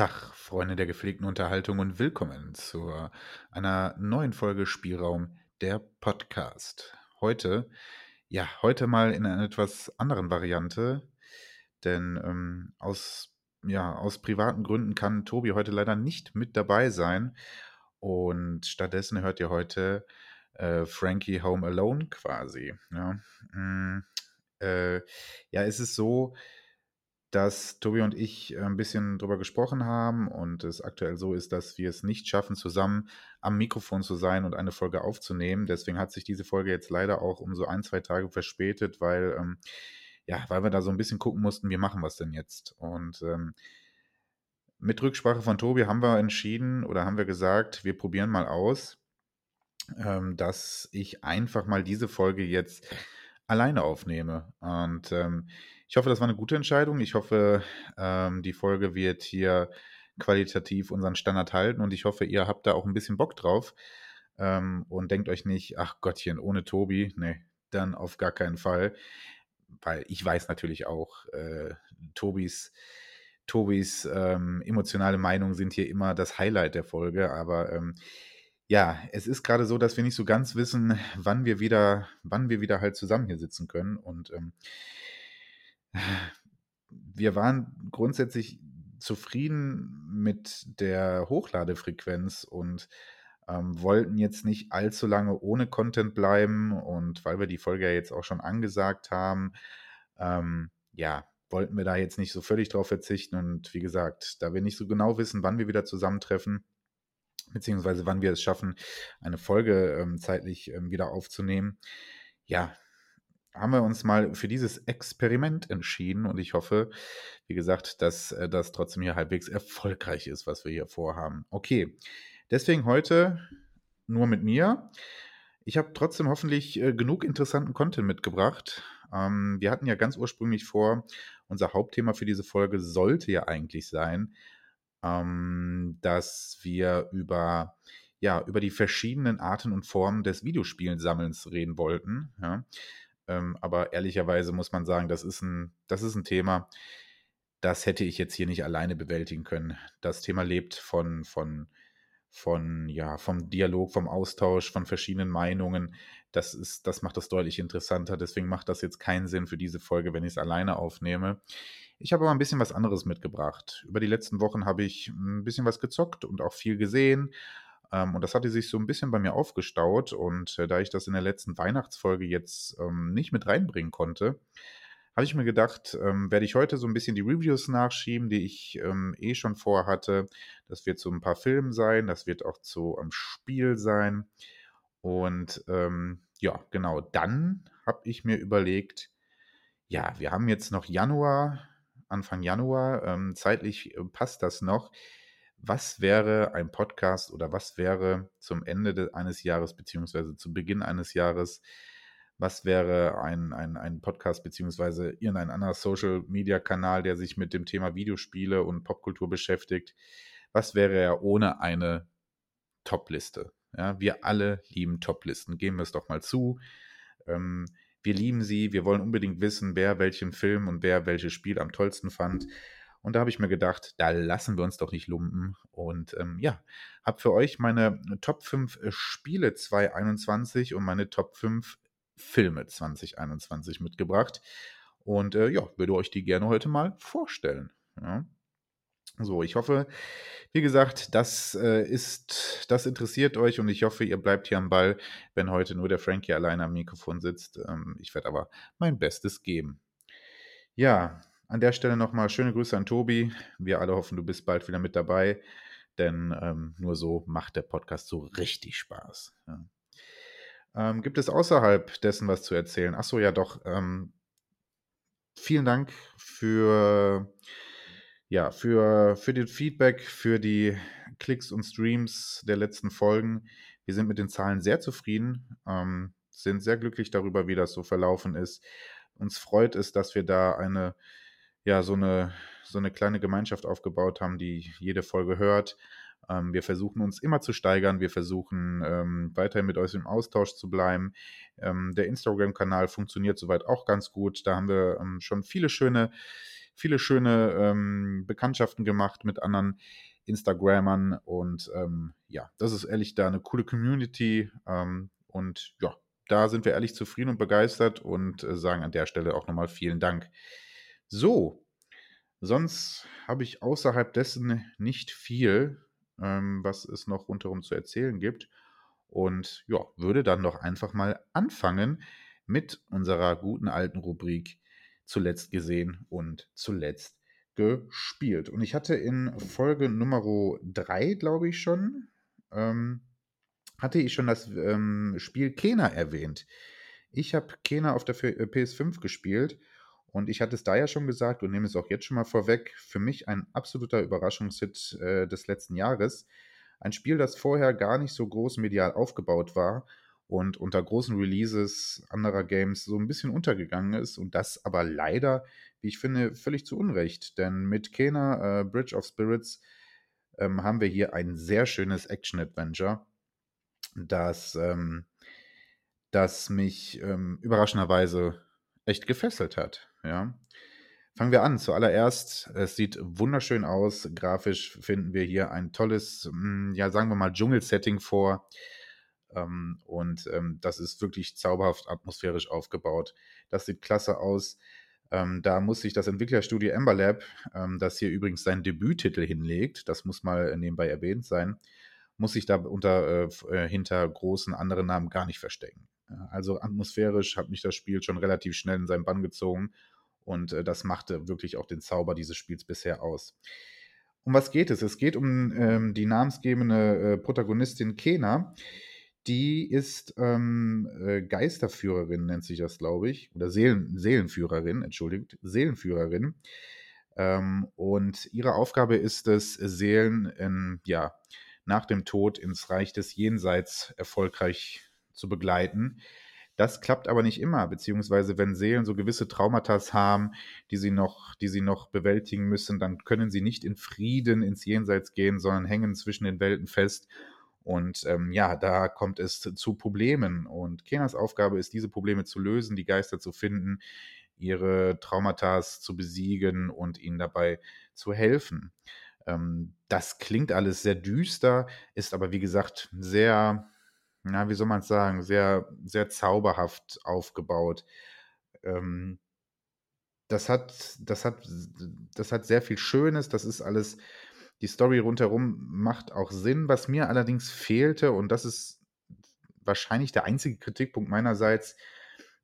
Tag, Freunde der gepflegten Unterhaltung und willkommen zu einer neuen Folge Spielraum der Podcast. Heute, ja, heute mal in einer etwas anderen Variante, denn ähm, aus, ja, aus privaten Gründen kann Tobi heute leider nicht mit dabei sein und stattdessen hört ihr heute äh, Frankie Home Alone quasi. Ja, mm, äh, ja es ist so, dass Tobi und ich äh, ein bisschen drüber gesprochen haben und es aktuell so ist, dass wir es nicht schaffen, zusammen am Mikrofon zu sein und eine Folge aufzunehmen. Deswegen hat sich diese Folge jetzt leider auch um so ein, zwei Tage verspätet, weil, ähm, ja, weil wir da so ein bisschen gucken mussten, wie machen wir es denn jetzt? Und ähm, mit Rücksprache von Tobi haben wir entschieden oder haben wir gesagt, wir probieren mal aus, ähm, dass ich einfach mal diese Folge jetzt alleine aufnehme. Und ähm, ich hoffe, das war eine gute Entscheidung. Ich hoffe, ähm, die Folge wird hier qualitativ unseren Standard halten und ich hoffe, ihr habt da auch ein bisschen Bock drauf ähm, und denkt euch nicht, ach Gottchen, ohne Tobi, nee, dann auf gar keinen Fall. Weil ich weiß natürlich auch, äh, Tobis, Tobis ähm, emotionale Meinungen sind hier immer das Highlight der Folge, aber ähm, ja, es ist gerade so, dass wir nicht so ganz wissen, wann wir wieder, wann wir wieder halt zusammen hier sitzen können. Und ähm, wir waren grundsätzlich zufrieden mit der Hochladefrequenz und ähm, wollten jetzt nicht allzu lange ohne Content bleiben. Und weil wir die Folge ja jetzt auch schon angesagt haben, ähm, ja, wollten wir da jetzt nicht so völlig drauf verzichten. Und wie gesagt, da wir nicht so genau wissen, wann wir wieder zusammentreffen, beziehungsweise wann wir es schaffen, eine Folge ähm, zeitlich ähm, wieder aufzunehmen. Ja, haben wir uns mal für dieses Experiment entschieden und ich hoffe, wie gesagt, dass äh, das trotzdem hier halbwegs erfolgreich ist, was wir hier vorhaben. Okay, deswegen heute nur mit mir. Ich habe trotzdem hoffentlich äh, genug interessanten Content mitgebracht. Ähm, wir hatten ja ganz ursprünglich vor, unser Hauptthema für diese Folge sollte ja eigentlich sein, ähm, dass wir über, ja, über die verschiedenen Arten und Formen des Videospielensammelns reden wollten. Ja. Ähm, aber ehrlicherweise muss man sagen, das ist, ein, das ist ein Thema, das hätte ich jetzt hier nicht alleine bewältigen können. Das Thema lebt von, von, von, ja, vom Dialog, vom Austausch, von verschiedenen Meinungen. Das ist, das macht das deutlich interessanter. Deswegen macht das jetzt keinen Sinn für diese Folge, wenn ich es alleine aufnehme. Ich habe aber ein bisschen was anderes mitgebracht. Über die letzten Wochen habe ich ein bisschen was gezockt und auch viel gesehen. Ähm, und das hatte sich so ein bisschen bei mir aufgestaut. Und äh, da ich das in der letzten Weihnachtsfolge jetzt ähm, nicht mit reinbringen konnte, habe ich mir gedacht, ähm, werde ich heute so ein bisschen die Reviews nachschieben, die ich ähm, eh schon vorhatte. Das wird zu ein paar Filmen sein, das wird auch zu einem Spiel sein. Und ähm, ja, genau, dann habe ich mir überlegt, ja, wir haben jetzt noch Januar, Anfang Januar. Ähm, zeitlich äh, passt das noch. Was wäre ein Podcast oder was wäre zum Ende de, eines Jahres beziehungsweise zu Beginn eines Jahres, was wäre ein, ein, ein Podcast beziehungsweise irgendein anderer Social-Media-Kanal, der sich mit dem Thema Videospiele und Popkultur beschäftigt? Was wäre er ohne eine Top-Liste? Ja, wir alle lieben Top-Listen. Geben wir es doch mal zu. Ähm, wir lieben sie, wir wollen unbedingt wissen, wer welchen Film und wer welches Spiel am tollsten fand. Und da habe ich mir gedacht, da lassen wir uns doch nicht lumpen. Und ähm, ja, habe für euch meine Top 5 äh, Spiele 2021 und meine Top 5 Filme 2021 mitgebracht. Und äh, ja, würde euch die gerne heute mal vorstellen. Ja. So, ich hoffe, wie gesagt, das äh, ist, das interessiert euch und ich hoffe, ihr bleibt hier am Ball, wenn heute nur der Frankie alleine am Mikrofon sitzt. Ähm, ich werde aber mein Bestes geben. Ja, an der Stelle nochmal schöne Grüße an Tobi. Wir alle hoffen, du bist bald wieder mit dabei, denn ähm, nur so macht der Podcast so richtig Spaß. Ja. Ähm, gibt es außerhalb dessen was zu erzählen? Achso, ja doch. Ähm, vielen Dank für ja, für, für den Feedback, für die Klicks und Streams der letzten Folgen. Wir sind mit den Zahlen sehr zufrieden, ähm, sind sehr glücklich darüber, wie das so verlaufen ist. Uns freut es, dass wir da eine, ja, so eine, so eine kleine Gemeinschaft aufgebaut haben, die jede Folge hört. Ähm, wir versuchen uns immer zu steigern. Wir versuchen ähm, weiterhin mit euch im Austausch zu bleiben. Ähm, der Instagram-Kanal funktioniert soweit auch ganz gut. Da haben wir ähm, schon viele schöne viele schöne ähm, Bekanntschaften gemacht mit anderen Instagrammern und ähm, ja, das ist ehrlich da eine coole Community und ja, da sind wir ehrlich zufrieden und begeistert und äh, sagen an der Stelle auch nochmal vielen Dank. So, sonst habe ich außerhalb dessen nicht viel, ähm, was es noch rundherum zu erzählen gibt. Und ja, würde dann doch einfach mal anfangen mit unserer guten alten Rubrik zuletzt gesehen und zuletzt gespielt. Und ich hatte in Folge Nummer 3, glaube ich schon, ähm, hatte ich schon das ähm, Spiel Kena erwähnt. Ich habe Kena auf der PS5 äh, gespielt und ich hatte es da ja schon gesagt und nehme es auch jetzt schon mal vorweg. Für mich ein absoluter Überraschungshit äh, des letzten Jahres. Ein Spiel, das vorher gar nicht so groß medial aufgebaut war und unter großen Releases anderer Games so ein bisschen untergegangen ist und das aber leider, wie ich finde, völlig zu Unrecht. Denn mit Kena äh, Bridge of Spirits ähm, haben wir hier ein sehr schönes Action-Adventure, das, ähm, das mich ähm, überraschenderweise echt gefesselt hat. Ja. Fangen wir an. Zuallererst, es sieht wunderschön aus. Grafisch finden wir hier ein tolles, hm, ja, sagen wir mal, Dschungelsetting vor. Ähm, und ähm, das ist wirklich zauberhaft atmosphärisch aufgebaut. Das sieht klasse aus. Ähm, da muss sich das Entwicklerstudio Ember Lab, das hier übrigens seinen Debüttitel hinlegt, das muss mal nebenbei erwähnt sein, muss sich da unter, äh, äh hinter großen anderen Namen gar nicht verstecken. Also atmosphärisch hat mich das Spiel schon relativ schnell in seinen Bann gezogen und äh, das machte wirklich auch den Zauber dieses Spiels bisher aus. Um was geht es? Es geht um ähm, die namensgebende äh, Protagonistin Kena. Die ist ähm, äh, Geisterführerin, nennt sich das, glaube ich. Oder Seelen, Seelenführerin, entschuldigt, Seelenführerin. Ähm, und ihre Aufgabe ist es, Seelen in, ja, nach dem Tod ins Reich des Jenseits erfolgreich zu begleiten. Das klappt aber nicht immer, beziehungsweise wenn Seelen so gewisse Traumata haben, die sie noch, die sie noch bewältigen müssen, dann können sie nicht in Frieden ins Jenseits gehen, sondern hängen zwischen den Welten fest. Und ähm, ja, da kommt es zu Problemen. Und Kenas Aufgabe ist, diese Probleme zu lösen, die Geister zu finden, ihre Traumata zu besiegen und ihnen dabei zu helfen. Ähm, das klingt alles sehr düster, ist aber wie gesagt sehr na, wie soll man es sagen, sehr, sehr zauberhaft aufgebaut. Ähm, das hat, das hat, das hat sehr viel Schönes. Das ist alles, die Story rundherum macht auch Sinn. Was mir allerdings fehlte, und das ist wahrscheinlich der einzige Kritikpunkt meinerseits,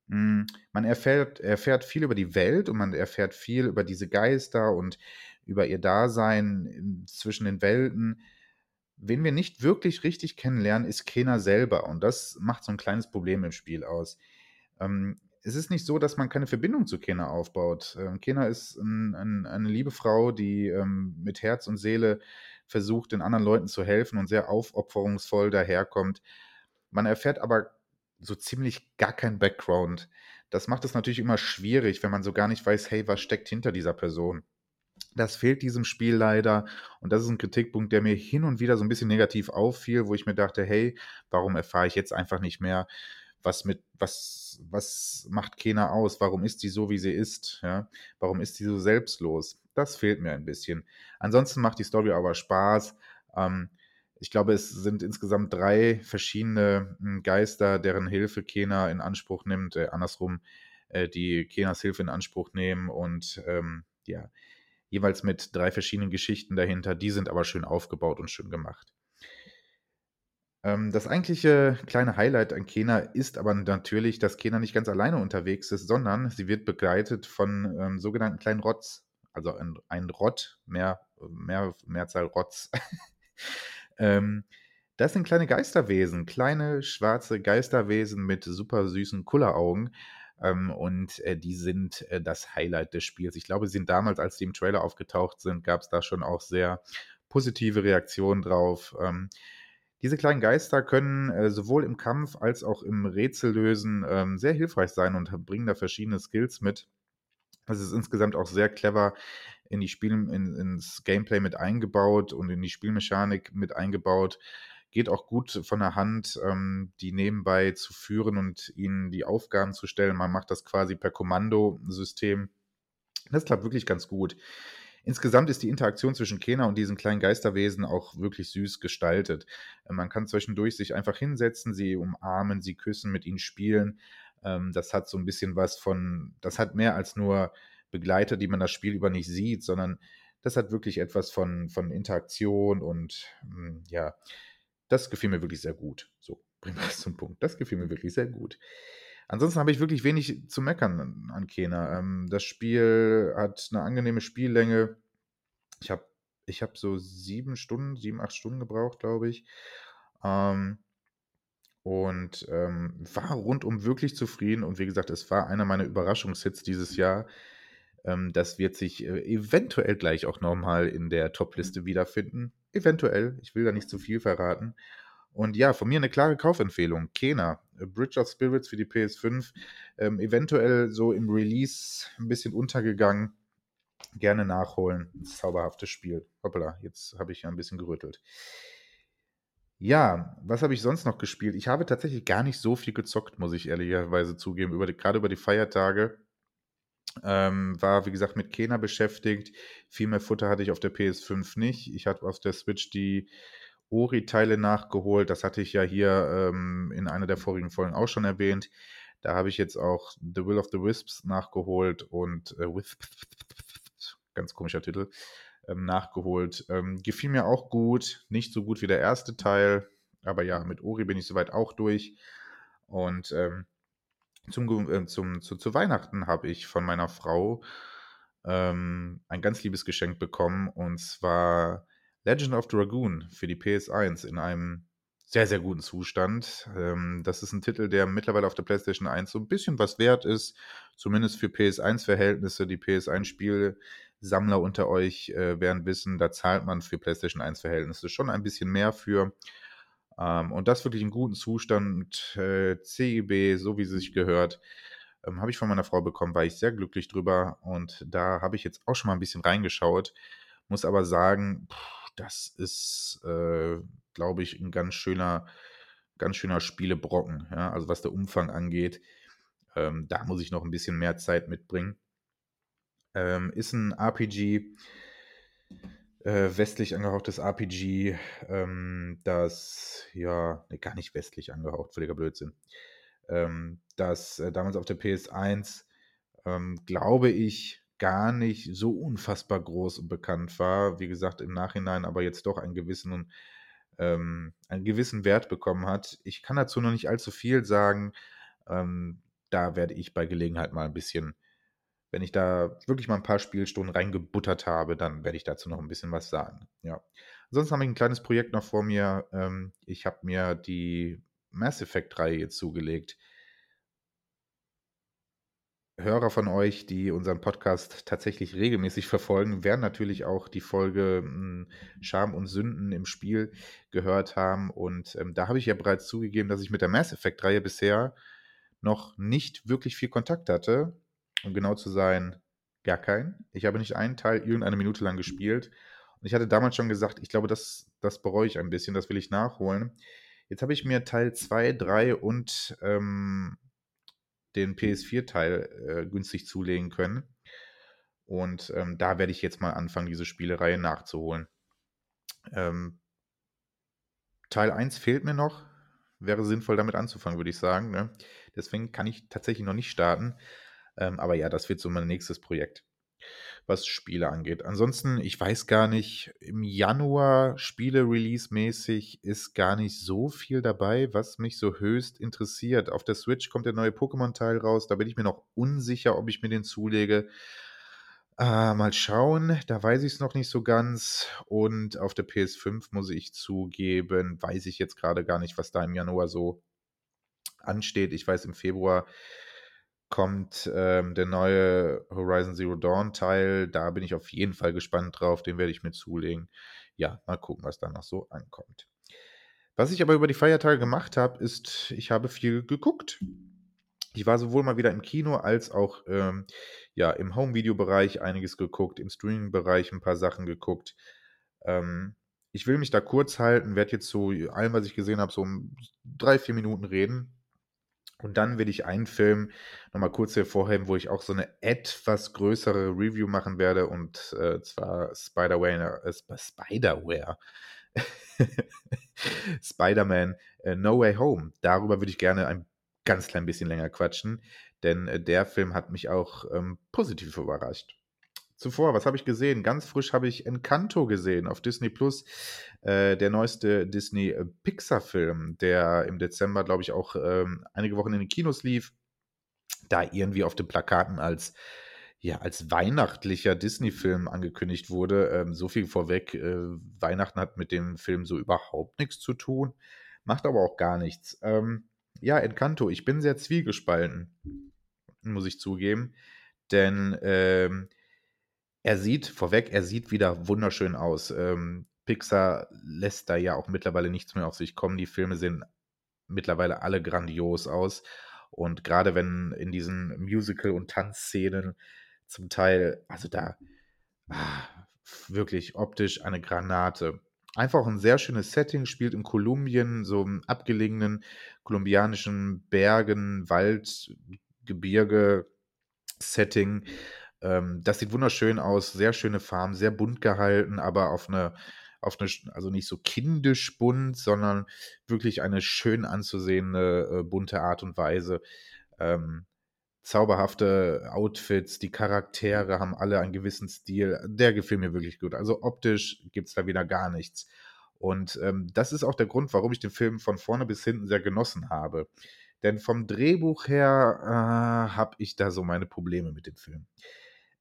hm, man erfährt, erfährt viel über die Welt und man erfährt viel über diese Geister und über ihr Dasein zwischen den Welten. Wen wir nicht wirklich richtig kennenlernen, ist Kena selber. Und das macht so ein kleines Problem im Spiel aus. Ähm, es ist nicht so, dass man keine Verbindung zu Kena aufbaut. Ähm, Kena ist ein, ein, eine liebe Frau, die ähm, mit Herz und Seele versucht, den anderen Leuten zu helfen und sehr aufopferungsvoll daherkommt. Man erfährt aber so ziemlich gar kein Background. Das macht es natürlich immer schwierig, wenn man so gar nicht weiß, hey, was steckt hinter dieser Person. Das fehlt diesem Spiel leider. Und das ist ein Kritikpunkt, der mir hin und wieder so ein bisschen negativ auffiel, wo ich mir dachte, hey, warum erfahre ich jetzt einfach nicht mehr, was mit, was, was macht Kena aus? Warum ist sie so, wie sie ist? Ja? Warum ist sie so selbstlos? Das fehlt mir ein bisschen. Ansonsten macht die Story aber Spaß. Ähm, ich glaube, es sind insgesamt drei verschiedene hm, Geister, deren Hilfe Kena in Anspruch nimmt, äh, andersrum, äh, die Kenas Hilfe in Anspruch nehmen und ähm, ja, jeweils mit drei verschiedenen Geschichten dahinter. Die sind aber schön aufgebaut und schön gemacht. Ähm, das eigentliche kleine Highlight an Kena ist aber natürlich, dass Kena nicht ganz alleine unterwegs ist, sondern sie wird begleitet von ähm, sogenannten kleinen Rotz. Also ein, ein Rott, mehr, mehr, Mehrzahl Rotz. ähm, das sind kleine Geisterwesen, kleine schwarze Geisterwesen mit super süßen Kulleraugen. Ähm, und äh, die sind äh, das Highlight des Spiels. Ich glaube, sie sind damals, als die im Trailer aufgetaucht sind, gab es da schon auch sehr positive Reaktionen drauf. Ähm, diese kleinen Geister können äh, sowohl im Kampf als auch im Rätsellösen ähm, sehr hilfreich sein und bringen da verschiedene Skills mit. Es ist insgesamt auch sehr clever in die Spiel, in, ins Gameplay mit eingebaut und in die Spielmechanik mit eingebaut geht auch gut von der Hand, ähm, die nebenbei zu führen und ihnen die Aufgaben zu stellen. Man macht das quasi per Kommandosystem. Das klappt wirklich ganz gut. Insgesamt ist die Interaktion zwischen Kena und diesen kleinen Geisterwesen auch wirklich süß gestaltet. Äh, man kann zwischendurch sich einfach hinsetzen, sie umarmen, sie küssen, mit ihnen spielen. Ähm, das hat so ein bisschen was von, das hat mehr als nur Begleiter, die man das Spiel über nicht sieht, sondern das hat wirklich etwas von, von Interaktion und hm, ja, das gefiel mir wirklich sehr gut. So, bringen wir es zum Punkt. Das gefiel mir wirklich sehr gut. Ansonsten habe ich wirklich wenig zu meckern an Kena. Ähm, das Spiel hat eine angenehme Spiellänge. Ich habe ich hab so sieben Stunden, sieben, acht Stunden gebraucht, glaube ich. Ähm, und ähm, war rundum wirklich zufrieden. Und wie gesagt, es war einer meiner Überraschungshits dieses Jahr. Ähm, das wird sich äh, eventuell gleich auch nochmal in der Top-Liste wiederfinden. Eventuell. Ich will da nicht zu viel verraten. Und ja, von mir eine klare Kaufempfehlung. Kena, Bridge of Spirits für die PS5. Ähm, eventuell so im Release ein bisschen untergegangen. Gerne nachholen. Zauberhaftes Spiel. Hoppala, jetzt habe ich ja ein bisschen gerüttelt. Ja, was habe ich sonst noch gespielt? Ich habe tatsächlich gar nicht so viel gezockt, muss ich ehrlicherweise zugeben. Über die, gerade über die Feiertage ähm, war, wie gesagt, mit Kena beschäftigt. Viel mehr Futter hatte ich auf der PS5 nicht. Ich hatte auf der Switch die Ori-Teile nachgeholt. Das hatte ich ja hier ähm, in einer der vorigen Folgen auch schon erwähnt. Da habe ich jetzt auch The Will of the Wisps nachgeholt und äh, Wisp, ganz komischer Titel, ähm, nachgeholt. Ähm, gefiel mir auch gut, nicht so gut wie der erste Teil, aber ja, mit Ori bin ich soweit auch durch. Und ähm, zum, äh, zum, zu, zu Weihnachten habe ich von meiner Frau ähm, ein ganz liebes Geschenk bekommen und zwar Legend of Dragoon für die PS1 in einem sehr, sehr guten Zustand. Ähm, das ist ein Titel, der mittlerweile auf der PlayStation 1 so ein bisschen was wert ist, zumindest für PS1-Verhältnisse. Die PS1-Spielsammler unter euch äh, werden wissen, da zahlt man für PlayStation 1-Verhältnisse schon ein bisschen mehr für. Ähm, und das wirklich in gutem Zustand, äh, CIB, so wie es sich gehört, ähm, habe ich von meiner Frau bekommen, war ich sehr glücklich drüber. Und da habe ich jetzt auch schon mal ein bisschen reingeschaut, muss aber sagen, pff, das ist, äh, glaube ich, ein ganz schöner, ganz schöner Spielebrocken. Ja? Also was der Umfang angeht, ähm, da muss ich noch ein bisschen mehr Zeit mitbringen. Ähm, ist ein RPG, äh, westlich angehauchtes RPG, ähm, das, ja, nee, gar nicht westlich angehaucht, völliger Blödsinn. Ähm, das äh, damals auf der PS1, ähm, glaube ich, gar nicht so unfassbar groß und bekannt war. Wie gesagt, im Nachhinein aber jetzt doch einen gewissen, ähm, einen gewissen Wert bekommen hat. Ich kann dazu noch nicht allzu viel sagen. Ähm, da werde ich bei Gelegenheit mal ein bisschen wenn ich da wirklich mal ein paar Spielstunden reingebuttert habe, dann werde ich dazu noch ein bisschen was sagen. Ja. Ansonsten habe ich ein kleines Projekt noch vor mir. Ähm, ich habe mir die Mass Effect-Reihe jetzt zugelegt. Hörer von euch, die unseren Podcast tatsächlich regelmäßig verfolgen, werden natürlich auch die Folge hm, Scham und Sünden im Spiel gehört haben. Und ähm, da habe ich ja bereits zugegeben, dass ich mit der Mass Effect-Reihe bisher noch nicht wirklich viel Kontakt hatte um genau zu sein, gar keinen. Ich habe nicht einen Teil irgendeine Minute lang gespielt. Und ich hatte damals schon gesagt, ich glaube, das, das bereue ich ein bisschen, das will ich nachholen. Jetzt habe ich mir Teil 2, 3 und ähm, den PS4-Teil äh, günstig zulegen können. Und ähm, da werde ich jetzt mal anfangen, diese Spielereihe nachzuholen. Ähm, Teil 1 fehlt mir noch. Wäre sinnvoll, damit anzufangen, würde ich sagen. Ne? Deswegen kann ich tatsächlich noch nicht starten. Ähm, aber ja, das wird so mein nächstes Projekt, was Spiele angeht. Ansonsten, ich weiß gar nicht, im Januar Spiele-Release-mäßig ist gar nicht so viel dabei, was mich so höchst interessiert. Auf der Switch kommt der neue Pokémon-Teil raus. Da bin ich mir noch unsicher, ob ich mir den zulege. Äh, mal schauen, da weiß ich es noch nicht so ganz. Und auf der PS5 muss ich zugeben, weiß ich jetzt gerade gar nicht, was da im Januar so ansteht. Ich weiß, im Februar kommt ähm, der neue Horizon Zero Dawn Teil. Da bin ich auf jeden Fall gespannt drauf. Den werde ich mir zulegen. Ja, mal gucken, was da noch so ankommt. Was ich aber über die Feiertage gemacht habe, ist, ich habe viel geguckt. Ich war sowohl mal wieder im Kino als auch ähm, ja, im Home-Video-Bereich einiges geguckt, im Streaming-Bereich ein paar Sachen geguckt. Ähm, ich will mich da kurz halten, werde jetzt so allem, was ich gesehen habe, so um drei, vier Minuten reden. Und dann will ich einen Film noch mal kurz hervorheben, wo ich auch so eine etwas größere Review machen werde und, äh, zwar Spider-Ware äh, Sp Spider-Ware. Spider-Man, äh, No Way Home. Darüber würde ich gerne ein ganz klein bisschen länger quatschen, denn, äh, der Film hat mich auch, ähm, positiv überrascht. Zuvor, was habe ich gesehen? Ganz frisch habe ich Encanto gesehen auf Disney Plus, äh, der neueste Disney äh, der im Dezember, glaube ich, auch ähm, einige Wochen in den Kinos lief, da irgendwie auf den Plakaten als ja, als weihnachtlicher Disney-Film angekündigt wurde. Ähm, so viel vorweg, äh, Weihnachten hat mit dem Film so überhaupt nichts zu tun, macht aber auch gar nichts. Ähm, ja, Encanto, ich bin sehr zwiegespalten, muss ich zugeben, denn ähm, er sieht vorweg, er sieht wieder wunderschön aus. Ähm, Pixar lässt da ja auch mittlerweile nichts mehr auf sich kommen. Die Filme sehen mittlerweile alle grandios aus. Und gerade wenn in diesen Musical- und Tanzszenen zum Teil, also da ah, wirklich optisch eine Granate. Einfach ein sehr schönes Setting, spielt in Kolumbien, so im abgelegenen kolumbianischen Bergen, Wald, Gebirge, Setting. Ähm, das sieht wunderschön aus, sehr schöne Farben, sehr bunt gehalten, aber auf eine, auf eine, also nicht so kindisch bunt, sondern wirklich eine schön anzusehende, äh, bunte Art und Weise. Ähm, zauberhafte Outfits, die Charaktere haben alle einen gewissen Stil. Der gefiel mir wirklich gut. Also optisch gibt es da wieder gar nichts. Und ähm, das ist auch der Grund, warum ich den Film von vorne bis hinten sehr genossen habe. Denn vom Drehbuch her äh, habe ich da so meine Probleme mit dem Film.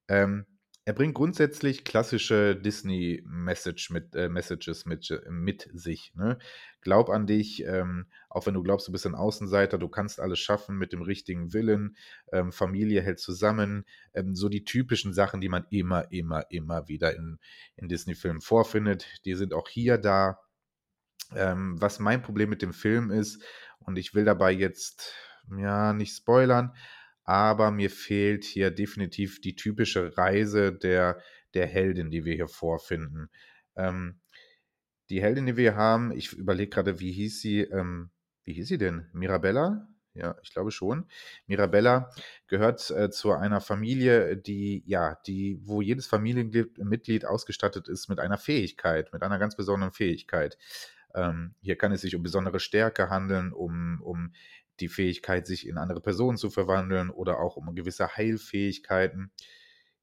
Ähm, er bringt grundsätzlich klassische Disney-Message mit, äh, Messages mit, äh, mit sich. Ne? Glaub an dich, ähm, auch wenn du glaubst, du bist ein Außenseiter, du kannst alles schaffen mit dem richtigen Willen, ähm, Familie hält zusammen, ähm, so die typischen Sachen, die man immer, immer, immer wieder in, in Disney-Filmen vorfindet, die sind auch hier da. Ähm, was mein Problem mit dem Film ist, und ich will dabei jetzt ja nicht spoilern, aber mir fehlt hier definitiv die typische Reise der, der Heldin, die wir hier vorfinden. Ähm, die Heldin, die wir haben, ich überlege gerade, wie hieß sie, ähm, wie hieß sie denn? Mirabella? Ja, ich glaube schon. Mirabella gehört äh, zu einer Familie, die, ja, die, wo jedes Familienmitglied ausgestattet ist mit einer Fähigkeit, mit einer ganz besonderen Fähigkeit. Ähm, hier kann es sich um besondere Stärke handeln, um, um die Fähigkeit, sich in andere Personen zu verwandeln oder auch um gewisse Heilfähigkeiten.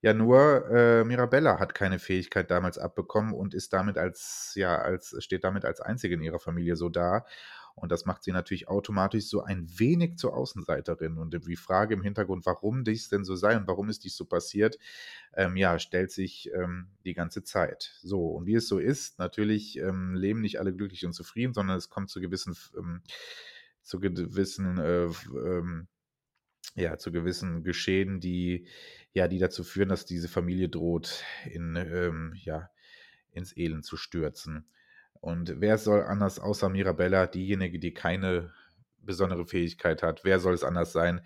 Ja, nur äh, Mirabella hat keine Fähigkeit damals abbekommen und ist damit als, ja, als, steht damit als einzige in ihrer Familie so da. Und das macht sie natürlich automatisch so ein wenig zur Außenseiterin. Und die Frage im Hintergrund, warum dies denn so sei und warum ist dies so passiert, ähm, ja, stellt sich ähm, die ganze Zeit. So, und wie es so ist, natürlich ähm, leben nicht alle glücklich und zufrieden, sondern es kommt zu gewissen ähm, zu gewissen, äh, ähm, ja, zu gewissen Geschehen, die, ja, die dazu führen, dass diese Familie droht, in, ähm, ja, ins Elend zu stürzen. Und wer soll anders außer Mirabella, diejenige, die keine besondere Fähigkeit hat, wer soll es anders sein,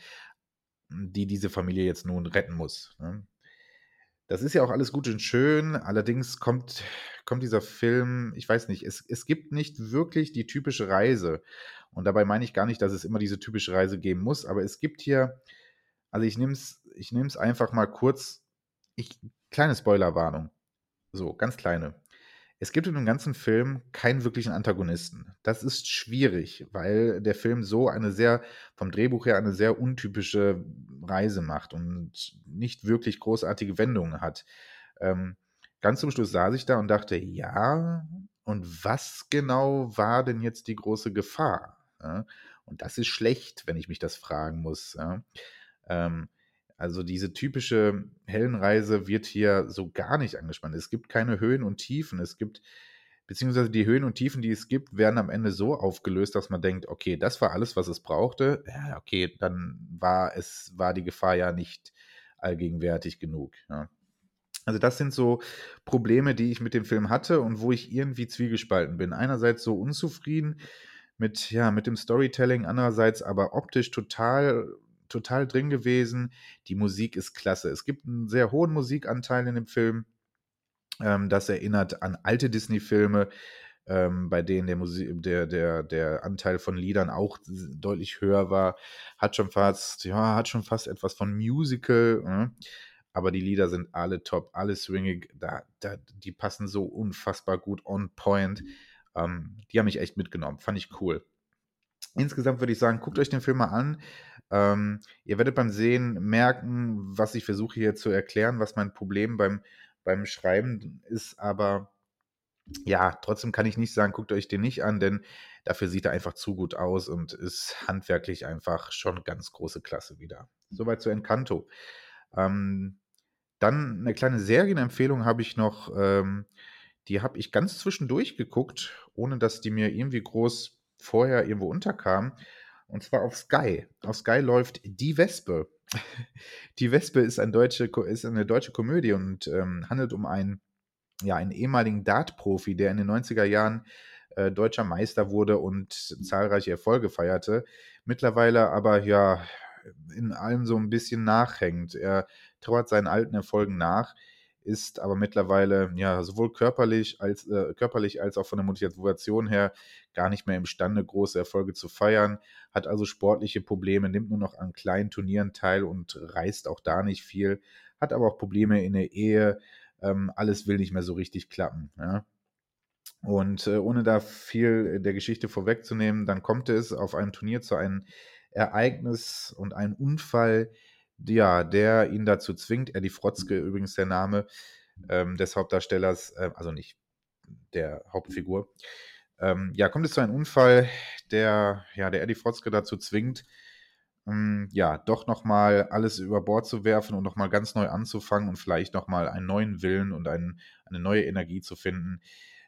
die diese Familie jetzt nun retten muss? Ne? Das ist ja auch alles gut und schön, allerdings kommt, kommt dieser Film, ich weiß nicht, es, es gibt nicht wirklich die typische Reise. Und dabei meine ich gar nicht, dass es immer diese typische Reise geben muss, aber es gibt hier, also ich nehme es ich nehm's einfach mal kurz, ich, kleine Spoilerwarnung. So, ganz kleine. Es gibt in dem ganzen Film keinen wirklichen Antagonisten. Das ist schwierig, weil der Film so eine sehr, vom Drehbuch her eine sehr untypische Reise macht und nicht wirklich großartige Wendungen hat. Ähm, ganz zum Schluss saß ich da und dachte, ja, und was genau war denn jetzt die große Gefahr? Ja? Und das ist schlecht, wenn ich mich das fragen muss. Ja? Ähm, also diese typische Hellenreise wird hier so gar nicht angespannt. Es gibt keine Höhen und Tiefen. Es gibt, beziehungsweise die Höhen und Tiefen, die es gibt, werden am Ende so aufgelöst, dass man denkt, okay, das war alles, was es brauchte. Ja, okay, dann war es, war die Gefahr ja nicht allgegenwärtig genug. Ja. Also das sind so Probleme, die ich mit dem Film hatte und wo ich irgendwie zwiegespalten bin. Einerseits so unzufrieden mit, ja, mit dem Storytelling, andererseits aber optisch total total drin gewesen. Die Musik ist klasse. Es gibt einen sehr hohen Musikanteil in dem Film. Ähm, das erinnert an alte Disney-Filme. ähm, bei denen der, Musik, der, der, der Anteil von Liedern auch deutlich höher war. Hat schon fast, ja, hat schon fast etwas von Musical, äh? aber die Lieder sind alle top, alle swingig, da, da, die passen so unfassbar gut on point. Ähm, die haben mich echt mitgenommen, fand ich cool. Insgesamt würde ich sagen, guckt euch den Film mal an. Ähm, ihr werdet beim Sehen merken, was ich versuche hier zu erklären, was mein Problem beim, beim Schreiben ist, aber ja, trotzdem kann ich nicht sagen, guckt euch den nicht an, denn dafür sieht er einfach zu gut aus und ist handwerklich einfach schon ganz große Klasse wieder. Soweit zu Encanto. Ähm, dann eine kleine Serienempfehlung habe ich noch, ähm, die habe ich ganz zwischendurch geguckt, ohne dass die mir irgendwie groß vorher irgendwo unterkam. Und zwar auf Sky. Auf Sky läuft Die Wespe. Die Wespe ist, ein deutsche, ist eine deutsche Komödie und ähm, handelt um einen ja, einen ehemaligen Dart-Profi, der in den 90er Jahren äh, deutscher Meister wurde und zahlreiche Erfolge feierte. Mittlerweile aber ja in allem so ein bisschen nachhängt. Er trauert seinen alten Erfolgen nach, ist aber mittlerweile ja sowohl körperlich als, äh, körperlich als auch von der Motivation her gar nicht mehr imstande, große Erfolge zu feiern, hat also sportliche Probleme, nimmt nur noch an kleinen Turnieren teil und reist auch da nicht viel, hat aber auch Probleme in der Ehe, ähm, alles will nicht mehr so richtig klappen. Ja? Und äh, ohne da viel der Geschichte vorwegzunehmen, dann kommt es auf einem Turnier zu einem Ereignis und einem Unfall, ja, der ihn dazu zwingt, Eddie Frotzke übrigens der Name ähm, des Hauptdarstellers, äh, also nicht der Hauptfigur, ähm, ja, kommt es zu einem Unfall, der, ja, der Eddie Frotzke dazu zwingt, hm, ja, doch nochmal alles über Bord zu werfen und nochmal ganz neu anzufangen und vielleicht nochmal einen neuen Willen und ein, eine neue Energie zu finden,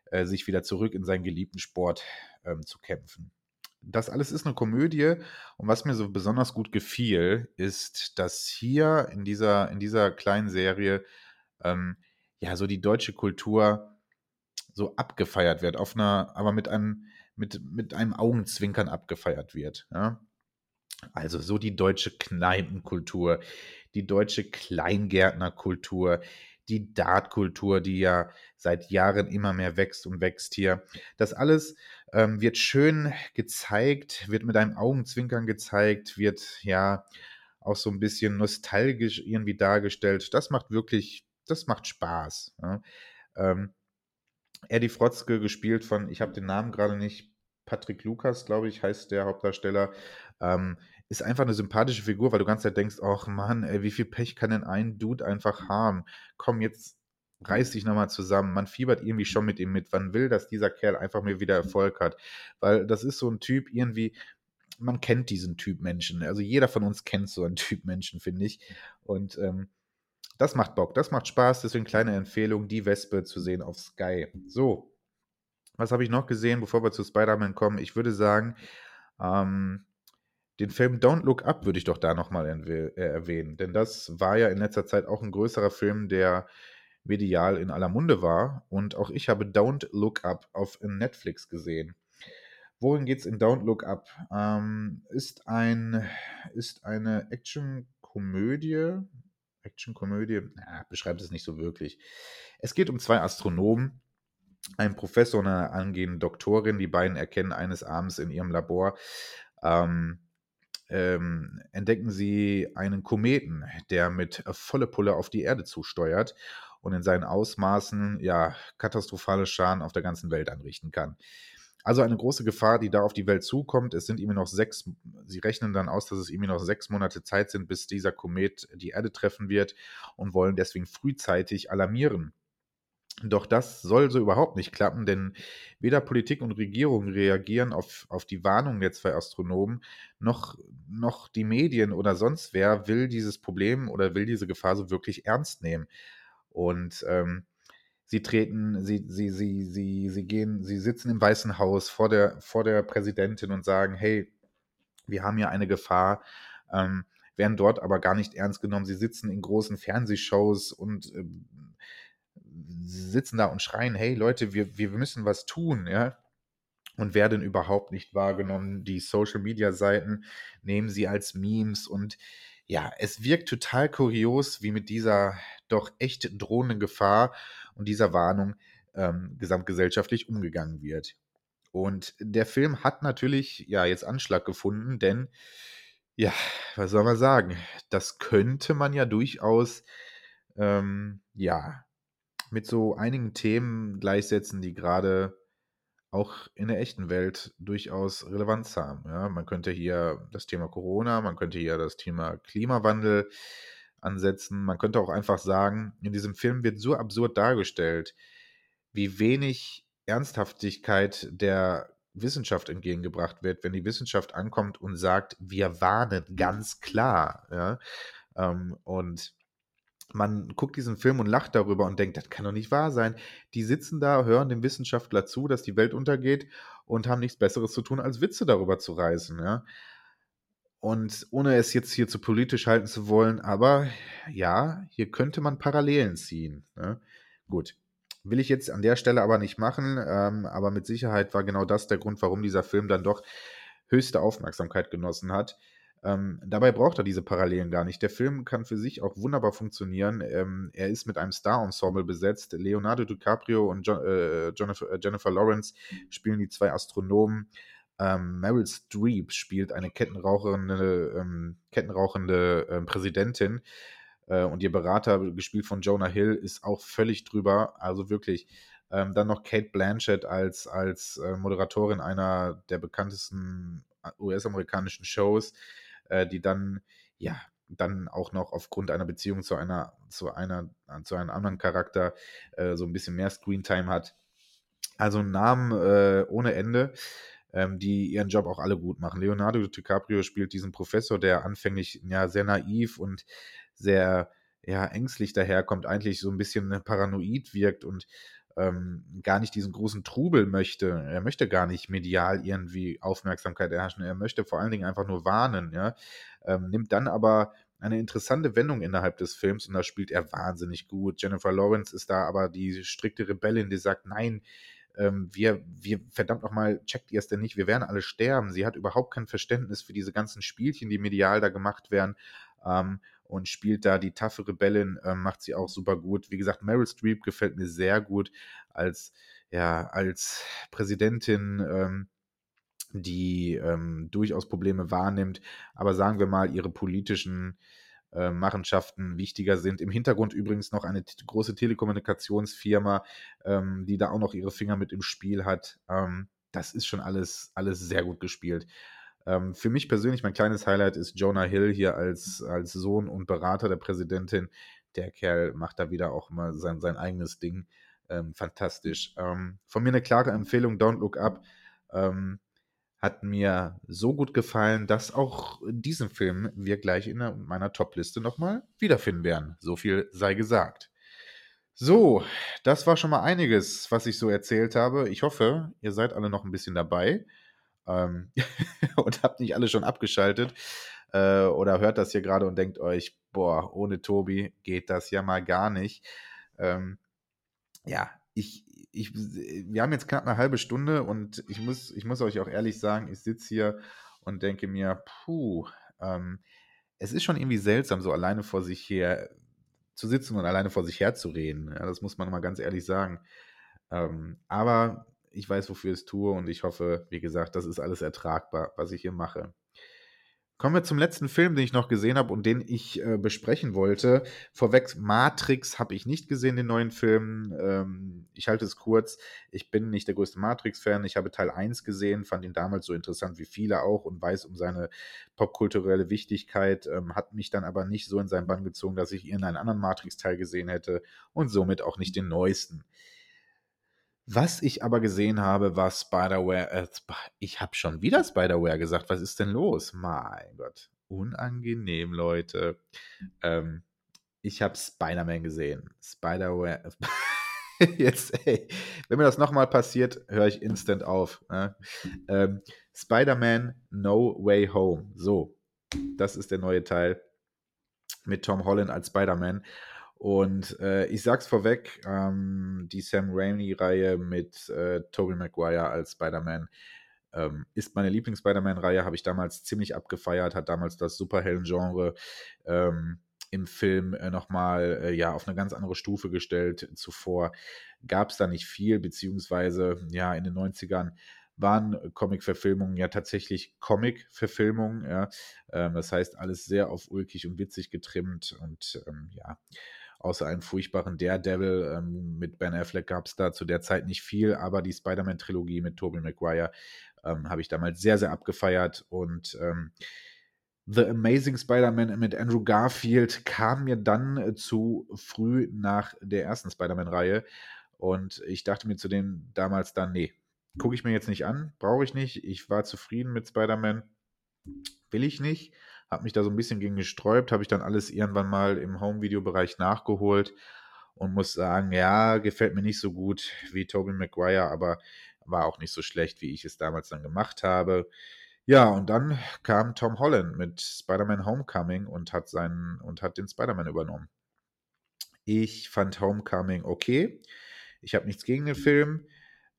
äh, sich wieder zurück in seinen geliebten Sport ähm, zu kämpfen. Das alles ist eine Komödie und was mir so besonders gut gefiel, ist, dass hier in dieser, in dieser kleinen Serie ähm, ja so die deutsche Kultur so abgefeiert wird, auf einer, aber mit einem, mit, mit einem Augenzwinkern abgefeiert wird. Ja? Also so die deutsche Kneipenkultur, die deutsche Kleingärtnerkultur, die Dartkultur, die ja seit Jahren immer mehr wächst und wächst hier. Das alles ähm, wird schön gezeigt, wird mit einem Augenzwinkern gezeigt, wird ja auch so ein bisschen nostalgisch irgendwie dargestellt. Das macht wirklich, das macht Spaß. Ja. Ähm, Eddie Frotzke, gespielt von, ich habe den Namen gerade nicht, Patrick Lukas, glaube ich, heißt der Hauptdarsteller, ähm, ist einfach eine sympathische Figur, weil du ganz Zeit denkst, ach Mann, ey, wie viel Pech kann denn ein Dude einfach haben? Komm, jetzt reiß dich nochmal zusammen. Man fiebert irgendwie schon mit ihm mit. Man will, dass dieser Kerl einfach mir wieder Erfolg hat. Weil das ist so ein Typ irgendwie, man kennt diesen Typ Menschen. Also jeder von uns kennt so einen Typ Menschen, finde ich. Und ähm, das macht Bock, das macht Spaß. Deswegen kleine Empfehlung, die Wespe zu sehen auf Sky. So, was habe ich noch gesehen, bevor wir zu Spider-Man kommen? Ich würde sagen, ähm, den Film Don't Look Up würde ich doch da nochmal äh, erwähnen, denn das war ja in letzter Zeit auch ein größerer Film, der medial in aller Munde war. Und auch ich habe Don't Look Up auf Netflix gesehen. Wohin geht's in Don't Look Up? Ähm, ist, ein, ist eine Action-Komödie. Action-Komödie, beschreibt es nicht so wirklich. Es geht um zwei Astronomen, ein Professor und eine angehende Doktorin. Die beiden erkennen eines Abends in ihrem Labor ähm, ähm, entdecken sie einen Kometen, der mit volle Pulle auf die Erde zusteuert und in seinen Ausmaßen ja katastrophale Schaden auf der ganzen Welt anrichten kann. Also eine große Gefahr, die da auf die Welt zukommt. Es sind ihm noch sechs, sie rechnen dann aus, dass es ihm noch sechs Monate Zeit sind, bis dieser Komet die Erde treffen wird und wollen deswegen frühzeitig alarmieren. Doch das soll so überhaupt nicht klappen, denn weder Politik und Regierung reagieren auf, auf die Warnung der zwei Astronomen, noch, noch die Medien oder sonst wer will dieses Problem oder will diese Gefahr so wirklich ernst nehmen. Und ähm, sie treten, sie, sie, sie, sie, sie gehen, sie sitzen im Weißen Haus vor der, vor der Präsidentin und sagen, hey, wir haben hier eine Gefahr, ähm, werden dort aber gar nicht ernst genommen. Sie sitzen in großen Fernsehshows und äh, sitzen da und schreien, hey Leute, wir, wir müssen was tun, ja, und werden überhaupt nicht wahrgenommen. Die Social-Media-Seiten nehmen sie als Memes und ja, es wirkt total kurios, wie mit dieser doch echt drohenden Gefahr und dieser Warnung ähm, gesamtgesellschaftlich umgegangen wird. Und der Film hat natürlich ja jetzt Anschlag gefunden, denn ja, was soll man sagen? Das könnte man ja durchaus ähm, ja mit so einigen Themen gleichsetzen, die gerade auch in der echten Welt durchaus Relevanz haben. Ja, man könnte hier das Thema Corona, man könnte hier das Thema Klimawandel ansetzen. Man könnte auch einfach sagen, in diesem Film wird so absurd dargestellt, wie wenig Ernsthaftigkeit der Wissenschaft entgegengebracht wird, wenn die Wissenschaft ankommt und sagt, wir warnen ganz klar. Ja? Ähm, und man guckt diesen Film und lacht darüber und denkt, das kann doch nicht wahr sein. Die sitzen da, hören dem Wissenschaftler zu, dass die Welt untergeht und haben nichts Besseres zu tun, als Witze darüber zu reißen. Ja? Und ohne es jetzt hier zu politisch halten zu wollen, aber ja, hier könnte man Parallelen ziehen. Ne? Gut, will ich jetzt an der Stelle aber nicht machen, ähm, aber mit Sicherheit war genau das der Grund, warum dieser Film dann doch höchste Aufmerksamkeit genossen hat. Ähm, dabei braucht er diese Parallelen gar nicht. Der Film kann für sich auch wunderbar funktionieren. Ähm, er ist mit einem Star-Ensemble besetzt. Leonardo DiCaprio und jo äh, Jennifer, äh, Jennifer, Lawrence spielen die zwei Astronomen. Ähm, Meryl Streep spielt eine kettenrauchende, ähm, kettenrauchende äh, Präsidentin äh, und ihr Berater, gespielt von Jonah Hill, ist auch völlig drüber. Also wirklich. Ähm, dann noch Kate Blanchett als, als äh, Moderatorin einer der bekanntesten äh, US-amerikanischen Shows, äh, die dann, ja, dann auch noch aufgrund einer Beziehung zu einer, zu einer, zu einem anderen Charakter äh, so ein bisschen mehr Screentime hat. Also Namen äh, ohne Ende ähm, die ihren Job auch alle gut machen. Leonardo DiCaprio spielt diesen Professor, der anfänglich ja sehr naiv und sehr ja, ängstlich daherkommt, eigentlich so ein bisschen paranoid wirkt und ähm, gar nicht diesen großen Trubel möchte. Er möchte gar nicht medial irgendwie Aufmerksamkeit erhaschen. Er möchte vor allen Dingen einfach nur warnen, ja. Ähm, nimmt dann aber eine interessante Wendung innerhalb des Films und da spielt er wahnsinnig gut. Jennifer Lawrence ist da aber die strikte Rebellin, die sagt, nein, ähm, wir, wir, verdammt nochmal, checkt ihr es denn nicht? Wir werden alle sterben. Sie hat überhaupt kein Verständnis für diese ganzen Spielchen, die medial da gemacht werden. Ähm, und spielt da die taffe Rebellin, äh, macht sie auch super gut. Wie gesagt, Meryl Streep gefällt mir sehr gut als, ja, als Präsidentin. Ähm, die ähm, durchaus Probleme wahrnimmt, aber sagen wir mal, ihre politischen äh, Machenschaften wichtiger sind. Im Hintergrund übrigens noch eine große Telekommunikationsfirma, ähm, die da auch noch ihre Finger mit im Spiel hat. Ähm, das ist schon alles, alles sehr gut gespielt. Ähm, für mich persönlich, mein kleines Highlight ist Jonah Hill hier als, als Sohn und Berater der Präsidentin. Der Kerl macht da wieder auch mal sein, sein eigenes Ding. Ähm, fantastisch. Ähm, von mir eine klare Empfehlung, Don't Look Up. Ähm, hat mir so gut gefallen, dass auch diesen Film wir gleich in meiner Top-Liste nochmal wiederfinden werden. So viel sei gesagt. So, das war schon mal einiges, was ich so erzählt habe. Ich hoffe, ihr seid alle noch ein bisschen dabei ähm, und habt nicht alle schon abgeschaltet äh, oder hört das hier gerade und denkt euch, boah, ohne Tobi geht das ja mal gar nicht. Ähm, ja, ich, ich, wir haben jetzt knapp eine halbe Stunde und ich muss, ich muss euch auch ehrlich sagen, ich sitze hier und denke mir, puh, ähm, es ist schon irgendwie seltsam, so alleine vor sich her zu sitzen und alleine vor sich her zu reden. Ja, das muss man mal ganz ehrlich sagen. Ähm, aber ich weiß, wofür ich es tue und ich hoffe, wie gesagt, das ist alles ertragbar, was ich hier mache. Kommen wir zum letzten Film, den ich noch gesehen habe und den ich äh, besprechen wollte. Vorweg, Matrix habe ich nicht gesehen, den neuen Film. Ähm, ich halte es kurz. Ich bin nicht der größte Matrix-Fan. Ich habe Teil 1 gesehen, fand ihn damals so interessant wie viele auch und weiß um seine popkulturelle Wichtigkeit, ähm, hat mich dann aber nicht so in seinen Bann gezogen, dass ich ihn einen anderen Matrix-Teil gesehen hätte und somit auch nicht den neuesten. Was ich aber gesehen habe, war Spider-Ware. Äh, ich habe schon wieder Spider-Ware gesagt. Was ist denn los? Mein Gott. Unangenehm, Leute. Ähm, ich habe Spider-Man gesehen. Spider-Ware. Jetzt, ey, wenn mir das nochmal passiert, höre ich instant auf. Ne? Ähm, Spider-Man No Way Home. So, das ist der neue Teil mit Tom Holland als Spider-Man. Und äh, ich sag's vorweg, ähm, die Sam Raimi-Reihe mit äh, Tobey Maguire als Spider-Man ähm, ist meine Lieblings-Spider-Man-Reihe, habe ich damals ziemlich abgefeiert, hat damals das Superhelden-Genre ähm, im Film äh, nochmal äh, ja, auf eine ganz andere Stufe gestellt. Zuvor gab es da nicht viel, beziehungsweise ja, in den 90ern waren Comic-Verfilmungen ja tatsächlich Comic-Verfilmungen. Ja. Ähm, das heißt, alles sehr auf ulkig und witzig getrimmt und ähm, ja, außer einem furchtbaren Daredevil ähm, mit Ben Affleck gab es da zu der Zeit nicht viel, aber die Spider-Man-Trilogie mit Tobey Maguire ähm, habe ich damals sehr, sehr abgefeiert und ähm, The Amazing Spider-Man mit Andrew Garfield kam mir dann äh, zu früh nach der ersten Spider-Man-Reihe und ich dachte mir zu dem damals dann, nee, gucke ich mir jetzt nicht an, brauche ich nicht. Ich war zufrieden mit Spider-Man, will ich nicht. Habe mich da so ein bisschen gegen gesträubt, habe ich dann alles irgendwann mal im Home-Video-Bereich nachgeholt und muss sagen, ja, gefällt mir nicht so gut wie Tobey Maguire, aber war auch nicht so schlecht, wie ich es damals dann gemacht habe. Ja, und dann kam Tom Holland mit Spider-Man Homecoming und hat seinen und hat den Spider-Man übernommen. Ich fand Homecoming okay. Ich habe nichts gegen den Film.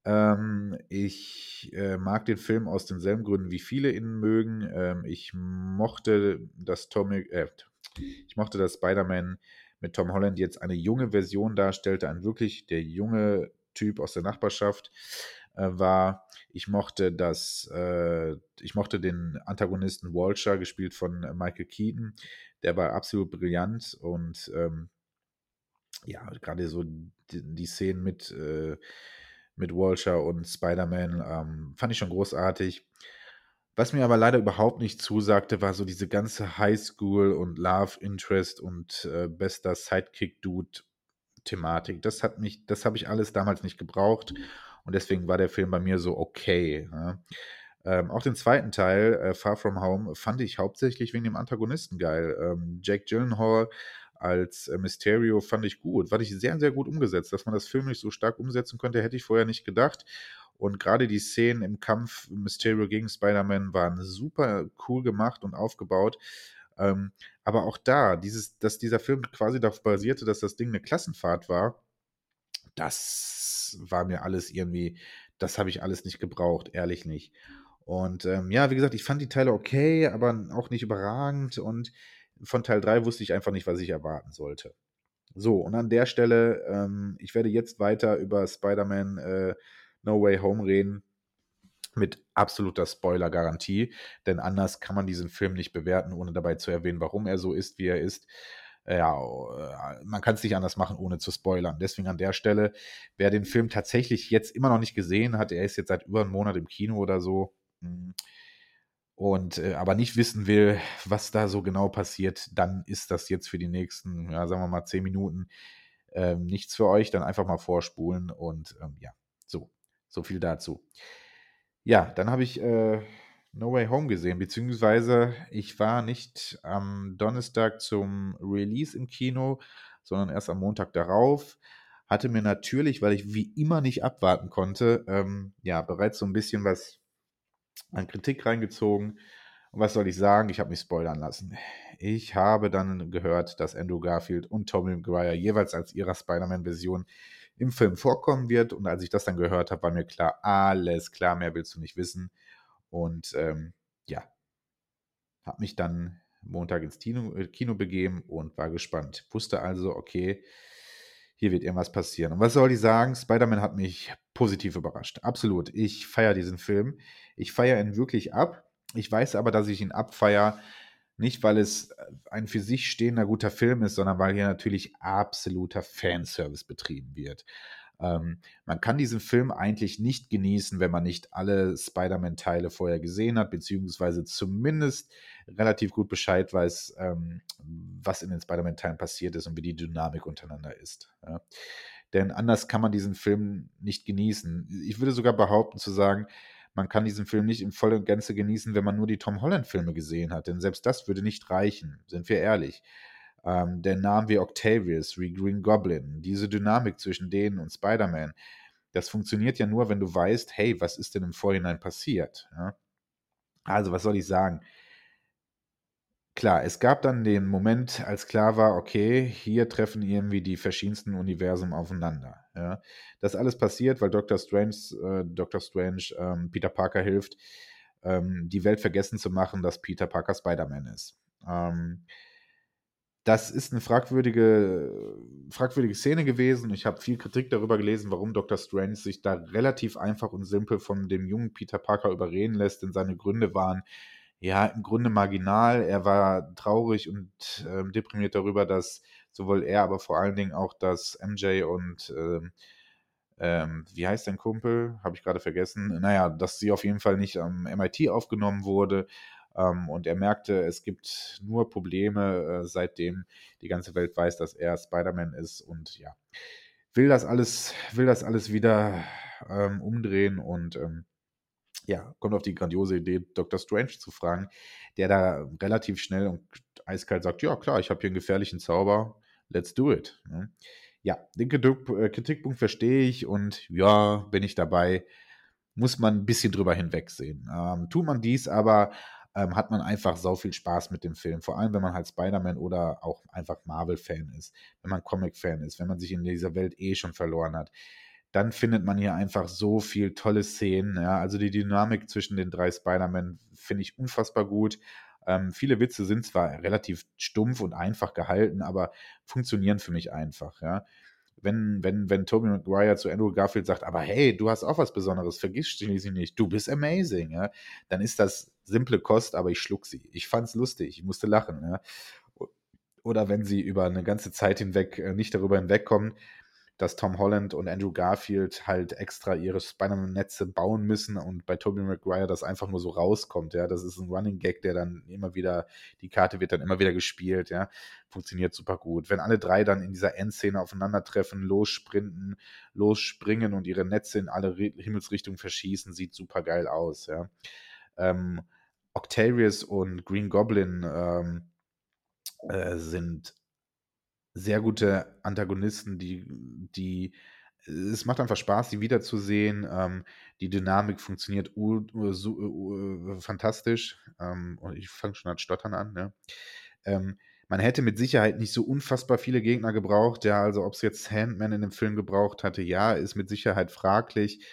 Ähm, ich äh, mag den Film aus denselben Gründen, wie viele ihn mögen. Ähm, ich mochte, dass Tommy, äh, ich mochte, dass Spider-Man mit Tom Holland jetzt eine junge Version darstellte, ein wirklich der junge Typ aus der Nachbarschaft äh, war. Ich mochte das, äh, ich mochte den Antagonisten Walsher, gespielt von Michael Keaton. Der war absolut brillant und ähm, ja, gerade so die, die Szenen mit äh, mit Walsher und Spider-Man. Ähm, fand ich schon großartig. Was mir aber leider überhaupt nicht zusagte, war so diese ganze Highschool und Love Interest und äh, bester Sidekick-Dude-Thematik. Das hat mich, das habe ich alles damals nicht gebraucht und deswegen war der Film bei mir so okay. Ja. Ähm, auch den zweiten Teil, äh, Far From Home, fand ich hauptsächlich wegen dem Antagonisten geil. Ähm, Jake Gyllenhaal als äh, Mysterio fand ich gut. Fand ich sehr, sehr gut umgesetzt. Dass man das Film nicht so stark umsetzen könnte, hätte ich vorher nicht gedacht. Und gerade die Szenen im Kampf Mysterio gegen Spider-Man waren super cool gemacht und aufgebaut. Ähm, aber auch da, dieses, dass dieser Film quasi darauf basierte, dass das Ding eine Klassenfahrt war, das war mir alles irgendwie, das habe ich alles nicht gebraucht, ehrlich nicht. Und ähm, ja, wie gesagt, ich fand die Teile okay, aber auch nicht überragend. Und von Teil 3 wusste ich einfach nicht, was ich erwarten sollte. So, und an der Stelle, ähm, ich werde jetzt weiter über Spider-Man äh, No Way Home reden. Mit absoluter Spoiler-Garantie, denn anders kann man diesen Film nicht bewerten, ohne dabei zu erwähnen, warum er so ist, wie er ist. Ja, äh, man kann es nicht anders machen, ohne zu spoilern. Deswegen an der Stelle, wer den Film tatsächlich jetzt immer noch nicht gesehen hat, er ist jetzt seit über einem Monat im Kino oder so, hm, und äh, aber nicht wissen will, was da so genau passiert, dann ist das jetzt für die nächsten, ja, sagen wir mal, zehn Minuten ähm, nichts für euch. Dann einfach mal vorspulen und ähm, ja, so, so viel dazu. Ja, dann habe ich äh, No Way Home gesehen, beziehungsweise ich war nicht am Donnerstag zum Release im Kino, sondern erst am Montag darauf. Hatte mir natürlich, weil ich wie immer nicht abwarten konnte, ähm, ja, bereits so ein bisschen was an Kritik reingezogen. Und was soll ich sagen? Ich habe mich spoilern lassen. Ich habe dann gehört, dass Andrew Garfield und Tommy Maguire jeweils als ihrer Spider-Man-Version im Film vorkommen wird. Und als ich das dann gehört habe, war mir klar, alles klar, mehr willst du nicht wissen. Und ähm, ja, habe mich dann Montag ins Kino, äh, Kino begeben und war gespannt. Wusste also, okay, hier wird irgendwas passieren. Und was soll ich sagen? Spider-Man hat mich positiv überrascht. Absolut. Ich feiere diesen Film. Ich feiere ihn wirklich ab. Ich weiß aber, dass ich ihn abfeiere, nicht weil es ein für sich stehender guter Film ist, sondern weil hier natürlich absoluter Fanservice betrieben wird. Ähm, man kann diesen Film eigentlich nicht genießen, wenn man nicht alle Spider-Man-Teile vorher gesehen hat, beziehungsweise zumindest relativ gut Bescheid weiß, ähm, was in den Spider-Man-Teilen passiert ist und wie die Dynamik untereinander ist. Ja. Denn anders kann man diesen Film nicht genießen. Ich würde sogar behaupten zu sagen, man kann diesen Film nicht in voller Gänze genießen, wenn man nur die Tom Holland-Filme gesehen hat. Denn selbst das würde nicht reichen, sind wir ehrlich. Ähm, der Name wie Octavius, wie Green Goblin, diese Dynamik zwischen denen und Spider-Man, das funktioniert ja nur, wenn du weißt, hey, was ist denn im Vorhinein passiert? Ja? Also, was soll ich sagen? Klar, es gab dann den Moment, als klar war, okay, hier treffen irgendwie die verschiedensten Universen aufeinander. Ja? Das alles passiert, weil Dr. Strange, äh, Dr. Strange ähm, Peter Parker hilft, ähm, die Welt vergessen zu machen, dass Peter Parker Spider-Man ist. Ähm, das ist eine fragwürdige, fragwürdige Szene gewesen. Ich habe viel Kritik darüber gelesen, warum Dr. Strange sich da relativ einfach und simpel von dem jungen Peter Parker überreden lässt, denn seine Gründe waren ja im Grunde marginal. Er war traurig und äh, deprimiert darüber, dass sowohl er, aber vor allen Dingen auch, dass MJ und ähm, ähm, wie heißt dein Kumpel? Habe ich gerade vergessen. Naja, dass sie auf jeden Fall nicht am MIT aufgenommen wurde. Ähm, und er merkte, es gibt nur Probleme, äh, seitdem die ganze Welt weiß, dass er Spider-Man ist. Und ja, will das alles, will das alles wieder ähm, umdrehen und ähm, ja, kommt auf die grandiose Idee, Dr. Strange zu fragen, der da relativ schnell und eiskalt sagt, ja klar, ich habe hier einen gefährlichen Zauber, let's do it. Ne? Ja, den äh, Kritikpunkt verstehe ich und ja, bin ich dabei. Muss man ein bisschen drüber hinwegsehen. Ähm, tut man dies aber, ähm, hat man einfach so viel Spaß mit dem Film. Vor allem, wenn man halt Spider-Man oder auch einfach Marvel-Fan ist, wenn man Comic-Fan ist, wenn man sich in dieser Welt eh schon verloren hat. Dann findet man hier einfach so viel tolle Szenen. Ja? Also die Dynamik zwischen den drei Spider-Man finde ich unfassbar gut. Ähm, viele Witze sind zwar relativ stumpf und einfach gehalten, aber funktionieren für mich einfach, ja. Wenn, wenn, wenn Tobey Maguire zu Andrew Garfield sagt, aber hey, du hast auch was Besonderes, vergiss schließlich nicht, du bist amazing, ja, dann ist das simple Kost, aber ich schluck sie. Ich fand's lustig, ich musste lachen, ja. Oder wenn sie über eine ganze Zeit hinweg äh, nicht darüber hinwegkommen, dass Tom Holland und Andrew Garfield halt extra ihre Spider-Man-Netze bauen müssen und bei Tobey Maguire das einfach nur so rauskommt, ja. Das ist ein Running Gag, der dann immer wieder, die Karte wird dann immer wieder gespielt, ja. Funktioniert super gut. Wenn alle drei dann in dieser Endszene aufeinandertreffen, lossprinten, losspringen und ihre Netze in alle Himmelsrichtungen verschießen, sieht super geil aus, ja. Ähm, Octavius und Green Goblin ähm, äh, sind sehr gute Antagonisten, die, die es macht einfach Spaß, sie wiederzusehen. Ähm, die Dynamik funktioniert uh, uh, fantastisch. Ähm, und ich fange schon an Stottern an. Ne? Ähm, man hätte mit Sicherheit nicht so unfassbar viele Gegner gebraucht. Ja, also ob es jetzt Sandman in dem Film gebraucht hatte, ja, ist mit Sicherheit fraglich.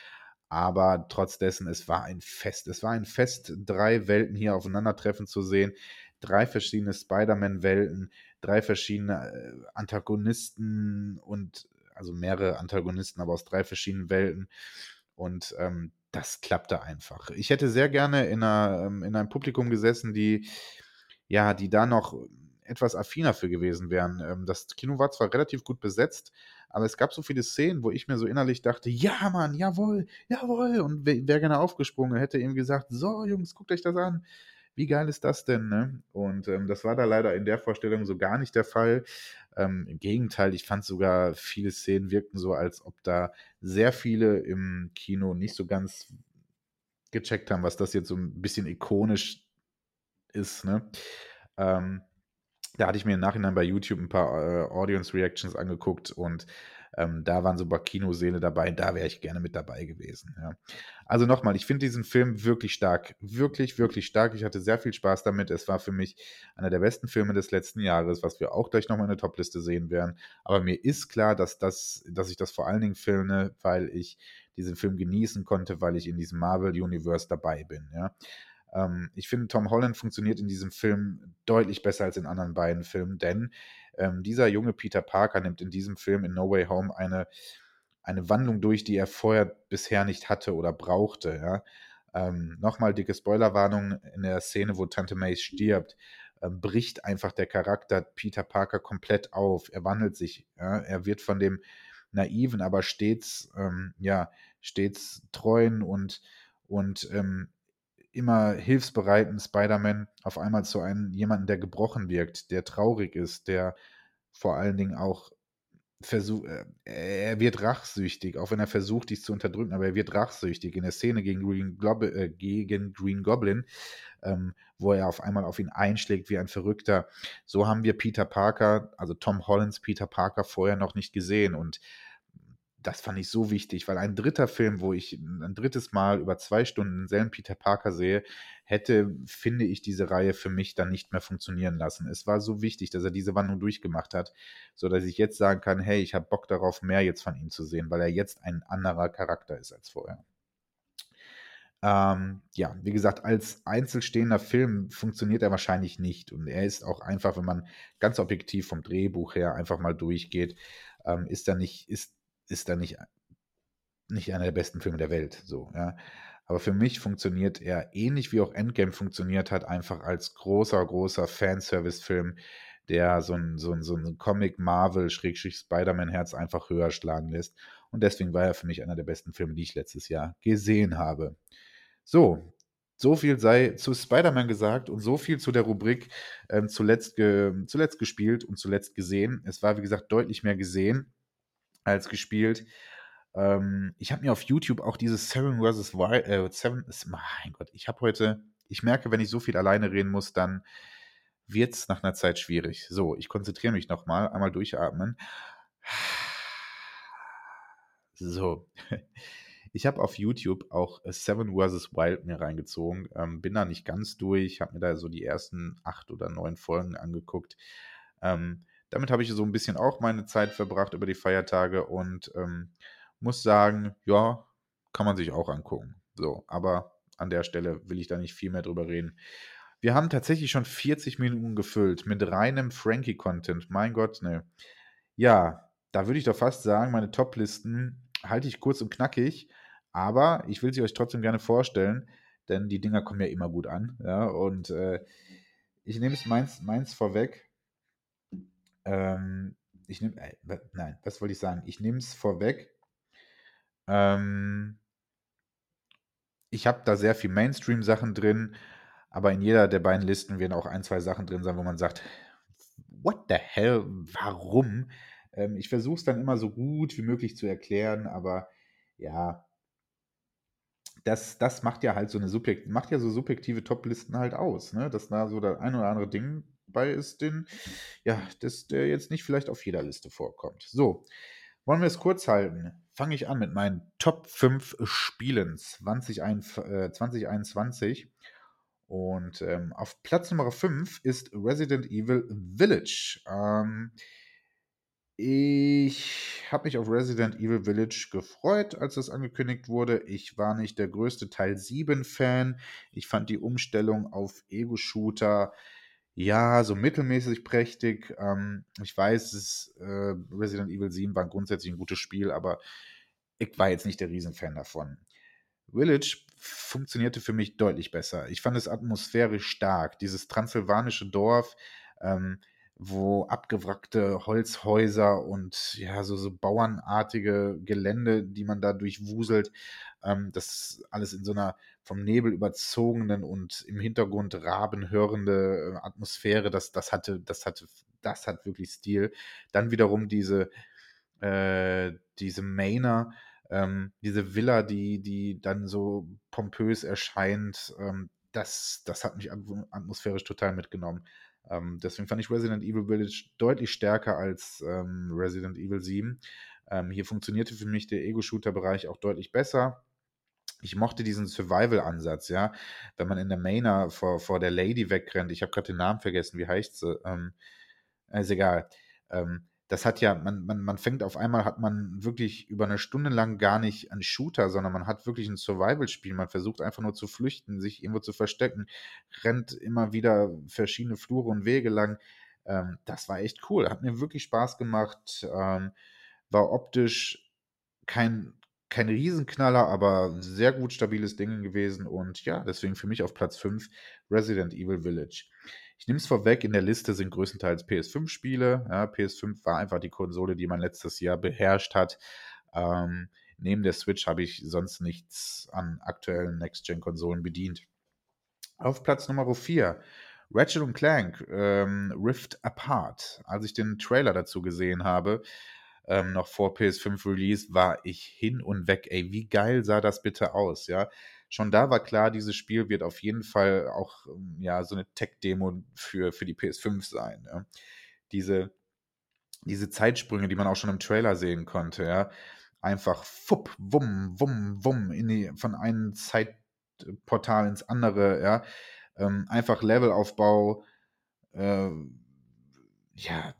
Aber trotz dessen, es war ein Fest. Es war ein Fest, drei Welten hier aufeinandertreffen zu sehen. Drei verschiedene Spider-Man-Welten, drei verschiedene äh, Antagonisten und also mehrere Antagonisten, aber aus drei verschiedenen Welten. Und ähm, das klappte einfach. Ich hätte sehr gerne in, einer, ähm, in einem Publikum gesessen, die ja, die da noch etwas affiner für gewesen wären. Ähm, das Kino war zwar relativ gut besetzt, aber es gab so viele Szenen, wo ich mir so innerlich dachte, ja, Mann, jawohl, jawohl. Und wäre wär gerne aufgesprungen, hätte ihm gesagt, so, Jungs, guckt euch das an wie geil ist das denn? Ne? Und ähm, das war da leider in der Vorstellung so gar nicht der Fall. Ähm, Im Gegenteil, ich fand sogar, viele Szenen wirkten so, als ob da sehr viele im Kino nicht so ganz gecheckt haben, was das jetzt so ein bisschen ikonisch ist. Ne? Ähm, da hatte ich mir im Nachhinein bei YouTube ein paar äh, Audience Reactions angeguckt und ähm, da waren so ein paar Kinoseele dabei, da wäre ich gerne mit dabei gewesen. Ja. Also nochmal, ich finde diesen Film wirklich stark. Wirklich, wirklich stark. Ich hatte sehr viel Spaß damit. Es war für mich einer der besten Filme des letzten Jahres, was wir auch gleich nochmal in der Topliste sehen werden. Aber mir ist klar, dass, das, dass ich das vor allen Dingen filme, weil ich diesen Film genießen konnte, weil ich in diesem Marvel-Universe dabei bin. Ja. Ähm, ich finde, Tom Holland funktioniert in diesem Film deutlich besser als in anderen beiden Filmen, denn ähm, dieser junge Peter Parker nimmt in diesem Film in No Way Home eine, eine Wandlung durch, die er vorher bisher nicht hatte oder brauchte. Ja? Ähm, Nochmal dicke Spoilerwarnung in der Szene, wo Tante May stirbt. Ähm, bricht einfach der Charakter Peter Parker komplett auf. Er wandelt sich. Ja? Er wird von dem naiven, aber stets, ähm, ja, stets treuen und, und ähm, immer hilfsbereiten Spider-Man auf einmal zu einem jemanden, der gebrochen wirkt, der traurig ist, der vor allen Dingen auch versucht, äh, er wird rachsüchtig, auch wenn er versucht, dies zu unterdrücken, aber er wird rachsüchtig. In der Szene gegen Green, Glob äh, gegen Green Goblin, ähm, wo er auf einmal auf ihn einschlägt wie ein Verrückter. So haben wir Peter Parker, also Tom Hollands Peter Parker vorher noch nicht gesehen und das fand ich so wichtig, weil ein dritter Film, wo ich ein drittes Mal über zwei Stunden denselben Peter Parker sehe, hätte, finde ich, diese Reihe für mich dann nicht mehr funktionieren lassen. Es war so wichtig, dass er diese Wandlung durchgemacht hat, sodass ich jetzt sagen kann, hey, ich habe Bock darauf, mehr jetzt von ihm zu sehen, weil er jetzt ein anderer Charakter ist als vorher. Ähm, ja, wie gesagt, als einzelstehender Film funktioniert er wahrscheinlich nicht. Und er ist auch einfach, wenn man ganz objektiv vom Drehbuch her einfach mal durchgeht, ähm, ist er nicht, ist, ist er nicht, nicht einer der besten Filme der Welt. So, ja. Aber für mich funktioniert er ähnlich wie auch Endgame funktioniert hat, einfach als großer, großer Fanservice-Film, der so ein, so ein, so ein Comic-Marvel-Spider-Man-Herz einfach höher schlagen lässt. Und deswegen war er für mich einer der besten Filme, die ich letztes Jahr gesehen habe. So, so viel sei zu Spider-Man gesagt und so viel zu der Rubrik ähm, zuletzt, ge zuletzt gespielt und zuletzt gesehen. Es war, wie gesagt, deutlich mehr gesehen als gespielt. Ähm, ich habe mir auf YouTube auch dieses Seven vs. Wild, äh, Seven, mein Gott, ich habe heute, ich merke, wenn ich so viel alleine reden muss, dann wird es nach einer Zeit schwierig. So, ich konzentriere mich nochmal, einmal durchatmen. So. Ich habe auf YouTube auch Seven vs. Wild mir reingezogen. Ähm, bin da nicht ganz durch, habe mir da so die ersten acht oder neun Folgen angeguckt. Ähm, damit habe ich so ein bisschen auch meine Zeit verbracht über die Feiertage und ähm, muss sagen, ja, kann man sich auch angucken. So, aber an der Stelle will ich da nicht viel mehr drüber reden. Wir haben tatsächlich schon 40 Minuten gefüllt mit reinem Frankie-Content. Mein Gott, ne. Ja, da würde ich doch fast sagen, meine Top-Listen halte ich kurz und knackig. Aber ich will sie euch trotzdem gerne vorstellen, denn die Dinger kommen ja immer gut an. Ja, und äh, ich nehme es meins, meins vorweg. Ähm, ich nehme, äh, nein, was wollte ich sagen? Ich nehme es vorweg. Ähm, ich habe da sehr viel Mainstream-Sachen drin, aber in jeder der beiden Listen werden auch ein, zwei Sachen drin sein, wo man sagt, what the hell, warum? Ähm, ich versuche es dann immer so gut wie möglich zu erklären, aber ja, das, das macht ja halt so eine subjekt, macht ja so subjektive Top-Listen halt aus, ne? Dass da so das ein oder andere Ding bei ist, den, ja, das, der jetzt nicht vielleicht auf jeder Liste vorkommt. So, wollen wir es kurz halten? Fange ich an mit meinen Top 5 Spielen 2021. Äh, Und ähm, auf Platz Nummer 5 ist Resident Evil Village. Ähm, ich habe mich auf Resident Evil Village gefreut, als das angekündigt wurde. Ich war nicht der größte Teil 7-Fan. Ich fand die Umstellung auf Ego-Shooter ja so mittelmäßig prächtig. Ähm, ich weiß, es, äh, Resident Evil 7 war grundsätzlich ein gutes Spiel, aber ich war jetzt nicht der Riesenfan davon. Village funktionierte für mich deutlich besser. Ich fand es atmosphärisch stark. Dieses transsilvanische Dorf. Ähm, wo abgewrackte Holzhäuser und ja, so, so bauernartige Gelände, die man da durchwuselt, ähm, das alles in so einer vom Nebel überzogenen und im Hintergrund Raben hörende äh, Atmosphäre, das, das hatte, das hatte, das hat wirklich Stil. Dann wiederum diese, äh, diese Mainer, ähm, diese Villa, die, die dann so pompös erscheint, ähm, das, das hat mich atmosphärisch total mitgenommen. Ähm, deswegen fand ich Resident Evil Village deutlich stärker als ähm, Resident Evil 7. Ähm, hier funktionierte für mich der Ego-Shooter-Bereich auch deutlich besser. Ich mochte diesen Survival-Ansatz, ja. Wenn man in der Mainer vor, vor der Lady wegrennt, ich habe gerade den Namen vergessen, wie heißt sie? Ähm, ist egal. Ähm, das hat ja, man, man, man fängt auf einmal, hat man wirklich über eine Stunde lang gar nicht einen Shooter, sondern man hat wirklich ein Survival-Spiel. Man versucht einfach nur zu flüchten, sich irgendwo zu verstecken, rennt immer wieder verschiedene Flure und Wege lang. Ähm, das war echt cool, hat mir wirklich Spaß gemacht, ähm, war optisch kein, kein Riesenknaller, aber sehr gut stabiles Ding gewesen und ja, deswegen für mich auf Platz 5 Resident Evil Village. Ich nehme es vorweg, in der Liste sind größtenteils PS5-Spiele. Ja, PS5 war einfach die Konsole, die man letztes Jahr beherrscht hat. Ähm, neben der Switch habe ich sonst nichts an aktuellen Next-Gen-Konsolen bedient. Auf Platz Nummer 4 Ratchet Clank ähm, Rift Apart. Als ich den Trailer dazu gesehen habe, ähm, noch vor PS5 Release, war ich hin und weg. Ey, wie geil sah das bitte aus, ja? schon da war klar, dieses Spiel wird auf jeden Fall auch ähm, ja, so eine Tech-Demo für, für die PS5 sein. Ja. Diese, diese Zeitsprünge, die man auch schon im Trailer sehen konnte, ja. Einfach fupp, wumm, wumm, wumm, in die, von einem Zeitportal ins andere, ja. Ähm, einfach Levelaufbau, äh, ja,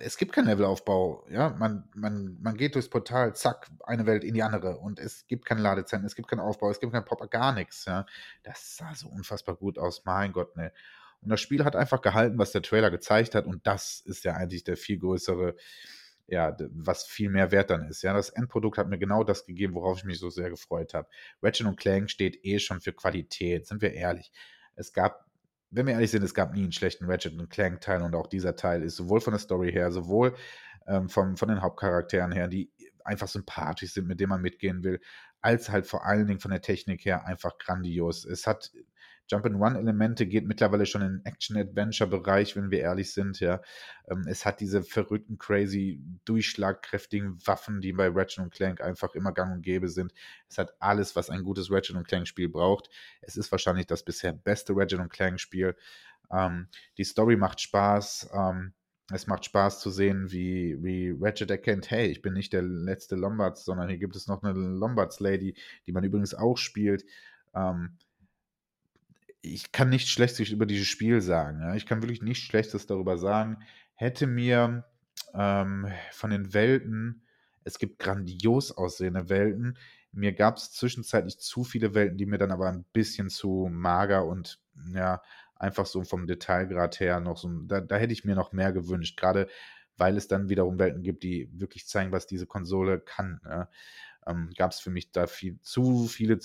es gibt keinen Levelaufbau. Ja, man, man, man geht durchs Portal, zack, eine Welt in die andere und es gibt keine Ladezeiten, es gibt keinen Aufbau, es gibt keinen Popper, gar nichts. Ja, das sah so unfassbar gut aus. Mein Gott, ne. Und das Spiel hat einfach gehalten, was der Trailer gezeigt hat und das ist ja eigentlich der viel größere, ja, was viel mehr wert dann ist. Ja, das Endprodukt hat mir genau das gegeben, worauf ich mich so sehr gefreut habe. Ratchet und Clank steht eh schon für Qualität, sind wir ehrlich. Es gab wenn wir ehrlich sind, es gab nie einen schlechten Ratchet Clank Teil und auch dieser Teil ist sowohl von der Story her, sowohl ähm, vom, von den Hauptcharakteren her, die einfach sympathisch sind, mit denen man mitgehen will, als halt vor allen Dingen von der Technik her einfach grandios. Es hat Jump-and-Run-Elemente geht mittlerweile schon in den Action-Adventure-Bereich, wenn wir ehrlich sind, ja. Ähm, es hat diese verrückten, crazy, durchschlagkräftigen Waffen, die bei Ratchet Clank einfach immer gang und gäbe sind. Es hat alles, was ein gutes Ratchet Clank-Spiel braucht. Es ist wahrscheinlich das bisher beste Ratchet Clank-Spiel. Ähm, die Story macht Spaß. Ähm, es macht Spaß zu sehen, wie, wie Ratchet erkennt, hey, ich bin nicht der letzte Lombards, sondern hier gibt es noch eine Lombards-Lady, die man übrigens auch spielt. Ähm, ich kann nichts Schlechtes über dieses Spiel sagen. Ja? Ich kann wirklich nichts Schlechtes darüber sagen. Hätte mir ähm, von den Welten, es gibt grandios aussehende Welten. Mir gab es zwischenzeitlich zu viele Welten, die mir dann aber ein bisschen zu mager und ja, einfach so vom Detailgrad her noch so, da, da hätte ich mir noch mehr gewünscht, gerade weil es dann wiederum Welten gibt, die wirklich zeigen, was diese Konsole kann. Ja? Ähm, gab es für mich da viel, zu viele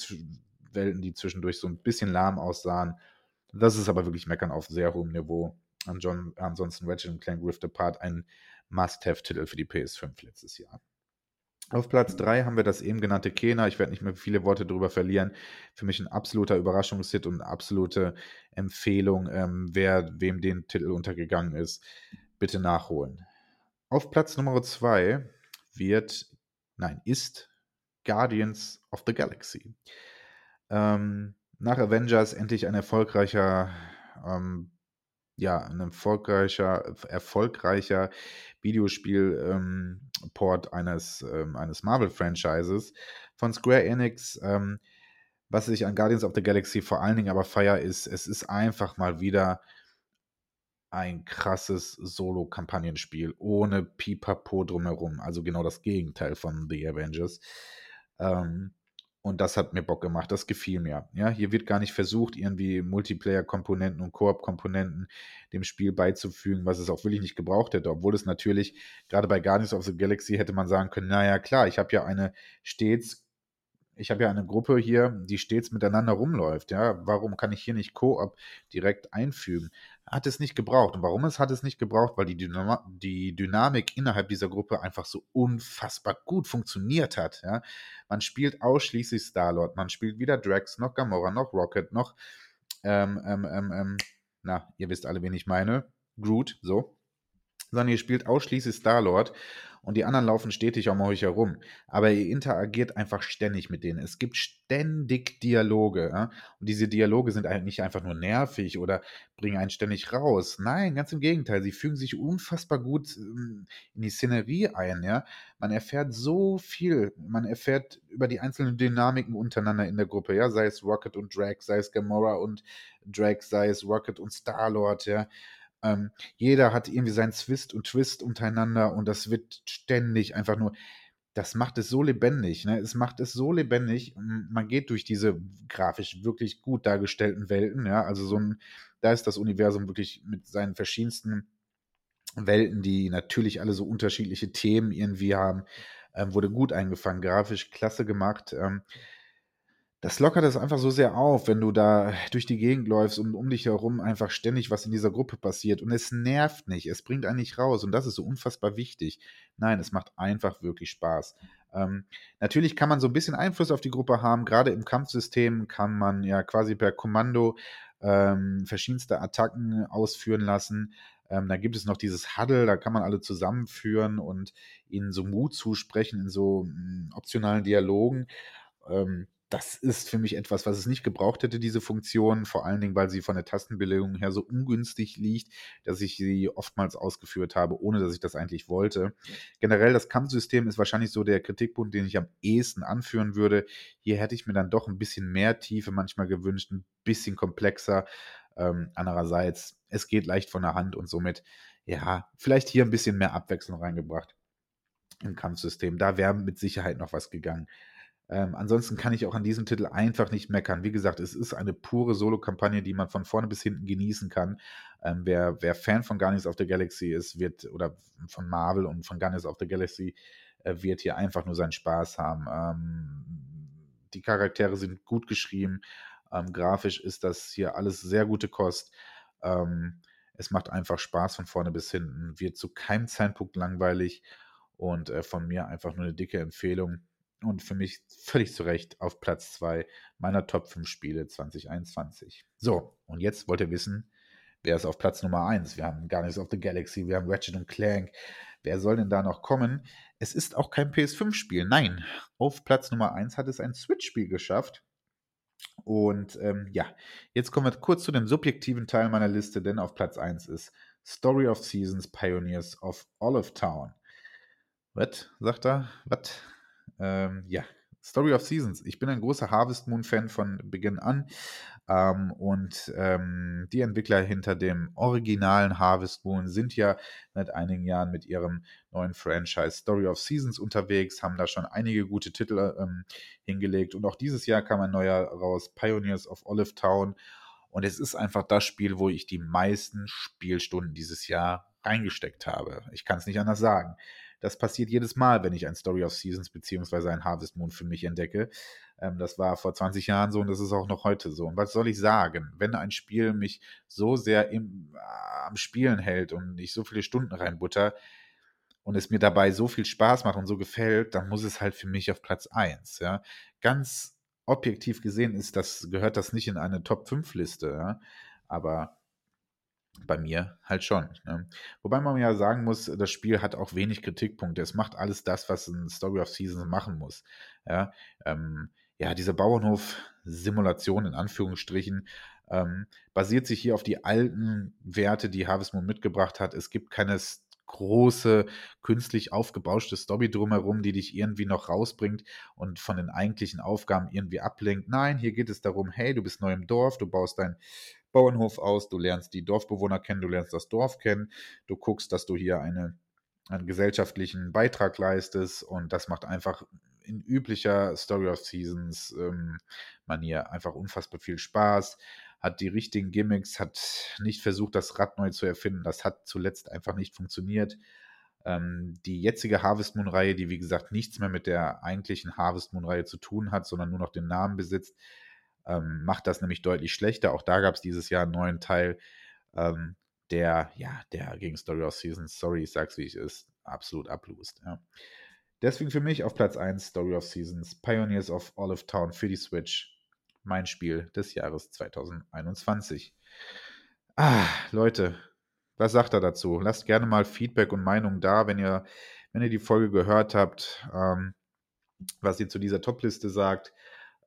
Welten, die zwischendurch so ein bisschen lahm aussahen. Das ist aber wirklich Meckern auf sehr hohem Niveau. ansonsten Ratchet Clank Rift Apart ein Must-Have-Titel für die PS5 letztes Jahr. Auf Platz 3 haben wir das eben genannte Kena. Ich werde nicht mehr viele Worte darüber verlieren. Für mich ein absoluter Überraschungshit und eine absolute Empfehlung. Ähm, wer wem den Titel untergegangen ist, bitte nachholen. Auf Platz Nummer 2 wird, nein, ist Guardians of the Galaxy. Ähm, nach Avengers endlich ein erfolgreicher, ähm, ja, ein erfolgreicher, erfolgreicher Videospiel-Port ähm, eines, ähm, eines Marvel-Franchises von Square Enix. Ähm, was ich an Guardians of the Galaxy vor allen Dingen aber feier, ist, es ist einfach mal wieder ein krasses Solo-Kampagnenspiel ohne Pipapo drumherum. Also genau das Gegenteil von The Avengers. Ähm, und das hat mir Bock gemacht, das gefiel mir. Ja, hier wird gar nicht versucht, irgendwie Multiplayer-Komponenten und Koop-Komponenten dem Spiel beizufügen, was es auch wirklich nicht gebraucht hätte. Obwohl es natürlich, gerade bei Guardians of the Galaxy hätte man sagen können, naja, klar, ich habe ja eine stets ich habe ja eine Gruppe hier, die stets miteinander rumläuft. Ja, warum kann ich hier nicht Koop direkt einfügen? Hat es nicht gebraucht. Und warum es hat es nicht gebraucht? Weil die, Dynam die Dynamik innerhalb dieser Gruppe einfach so unfassbar gut funktioniert hat. Ja, man spielt ausschließlich Star-Lord, man spielt weder Drax noch Gamora noch Rocket noch ähm, ähm, ähm, ähm na, ihr wisst alle, wen ich meine. Groot, so sondern ihr spielt ausschließlich Star-Lord und die anderen laufen stetig um euch herum. Aber ihr interagiert einfach ständig mit denen. Es gibt ständig Dialoge. Ja? Und diese Dialoge sind halt nicht einfach nur nervig oder bringen einen ständig raus. Nein, ganz im Gegenteil. Sie fügen sich unfassbar gut ähm, in die Szenerie ein. Ja? Man erfährt so viel. Man erfährt über die einzelnen Dynamiken untereinander in der Gruppe. Ja? Sei es Rocket und Drake, sei es Gamora und Drake, sei es Rocket und Star-Lord. Ja? Ähm, jeder hat irgendwie seinen Zwist und Twist untereinander und das wird ständig einfach nur. Das macht es so lebendig, ne? Es macht es so lebendig. Man geht durch diese grafisch wirklich gut dargestellten Welten, ja. Also so ein, da ist das Universum wirklich mit seinen verschiedensten Welten, die natürlich alle so unterschiedliche Themen irgendwie haben, ähm, wurde gut eingefangen, grafisch klasse gemacht. Ähm, das lockert es einfach so sehr auf, wenn du da durch die Gegend läufst und um dich herum einfach ständig was in dieser Gruppe passiert. Und es nervt nicht, es bringt einen nicht raus. Und das ist so unfassbar wichtig. Nein, es macht einfach wirklich Spaß. Ähm, natürlich kann man so ein bisschen Einfluss auf die Gruppe haben. Gerade im Kampfsystem kann man ja quasi per Kommando ähm, verschiedenste Attacken ausführen lassen. Ähm, da gibt es noch dieses Huddle, da kann man alle zusammenführen und ihnen so Mut zusprechen in so mh, hm, optionalen Dialogen. Ähm, das ist für mich etwas, was es nicht gebraucht hätte, diese Funktion, vor allen Dingen, weil sie von der Tastenbelegung her so ungünstig liegt, dass ich sie oftmals ausgeführt habe, ohne dass ich das eigentlich wollte. Generell, das Kampfsystem ist wahrscheinlich so der Kritikpunkt, den ich am ehesten anführen würde. Hier hätte ich mir dann doch ein bisschen mehr Tiefe manchmal gewünscht, ein bisschen komplexer. Ähm, andererseits, es geht leicht von der Hand und somit ja, vielleicht hier ein bisschen mehr Abwechslung reingebracht im Kampfsystem. Da wäre mit Sicherheit noch was gegangen. Ähm, ansonsten kann ich auch an diesem Titel einfach nicht meckern. Wie gesagt, es ist eine pure Solo-Kampagne, die man von vorne bis hinten genießen kann. Ähm, wer, wer Fan von Guardians of the Galaxy ist, wird, oder von Marvel und von Guardians of the Galaxy, äh, wird hier einfach nur seinen Spaß haben. Ähm, die Charaktere sind gut geschrieben. Ähm, grafisch ist das hier alles sehr gute Kost. Ähm, es macht einfach Spaß von vorne bis hinten, wird zu keinem Zeitpunkt langweilig und äh, von mir einfach nur eine dicke Empfehlung und für mich völlig zu Recht auf Platz 2 meiner Top 5 Spiele 2021. So, und jetzt wollt ihr wissen, wer ist auf Platz Nummer 1? Wir haben Guardians of the Galaxy, wir haben Ratchet und Clank. Wer soll denn da noch kommen? Es ist auch kein PS5-Spiel. Nein, auf Platz Nummer 1 hat es ein Switch-Spiel geschafft. Und ähm, ja, jetzt kommen wir kurz zu dem subjektiven Teil meiner Liste, denn auf Platz 1 ist Story of Seasons Pioneers of Olive Town. Was? Sagt er? Was? Ähm, ja, Story of Seasons. Ich bin ein großer Harvest Moon-Fan von Beginn an. Ähm, und ähm, die Entwickler hinter dem originalen Harvest Moon sind ja seit einigen Jahren mit ihrem neuen Franchise Story of Seasons unterwegs, haben da schon einige gute Titel ähm, hingelegt. Und auch dieses Jahr kam ein neuer raus, Pioneers of Olive Town. Und es ist einfach das Spiel, wo ich die meisten Spielstunden dieses Jahr reingesteckt habe. Ich kann es nicht anders sagen. Das passiert jedes Mal, wenn ich ein Story of Seasons beziehungsweise ein Harvest Moon für mich entdecke. Ähm, das war vor 20 Jahren so und das ist auch noch heute so. Und was soll ich sagen? Wenn ein Spiel mich so sehr im, äh, am Spielen hält und ich so viele Stunden reinbutter und es mir dabei so viel Spaß macht und so gefällt, dann muss es halt für mich auf Platz 1. Ja? Ganz objektiv gesehen ist das, gehört das nicht in eine Top-5-Liste. Ja? Aber bei mir halt schon. Ne? Wobei man ja sagen muss, das Spiel hat auch wenig Kritikpunkte. Es macht alles das, was ein Story of Seasons machen muss. Ja, ähm, ja diese Bauernhof-Simulation in Anführungsstrichen ähm, basiert sich hier auf die alten Werte, die Harvest Moon mitgebracht hat. Es gibt keine große, künstlich aufgebauschte Story drumherum, die dich irgendwie noch rausbringt und von den eigentlichen Aufgaben irgendwie ablenkt. Nein, hier geht es darum, hey, du bist neu im Dorf, du baust dein Bauernhof aus, du lernst die Dorfbewohner kennen, du lernst das Dorf kennen, du guckst, dass du hier eine, einen gesellschaftlichen Beitrag leistest und das macht einfach in üblicher Story of Seasons ähm, Manier einfach unfassbar viel Spaß, hat die richtigen Gimmicks, hat nicht versucht, das Rad neu zu erfinden, das hat zuletzt einfach nicht funktioniert. Ähm, die jetzige Harvest Moon Reihe, die wie gesagt nichts mehr mit der eigentlichen Harvest Moon Reihe zu tun hat, sondern nur noch den Namen besitzt, ähm, macht das nämlich deutlich schlechter. Auch da gab es dieses Jahr einen neuen Teil, ähm, der, ja, der gegen Story of Seasons, sorry, ich sag's wie ich ist, absolut ablust. Ja. Deswegen für mich auf Platz 1 Story of Seasons, Pioneers of Olive Town für die Switch, mein Spiel des Jahres 2021. Ah, Leute, was sagt er dazu? Lasst gerne mal Feedback und Meinung da, wenn ihr, wenn ihr die Folge gehört habt, ähm, was ihr zu dieser Topliste sagt.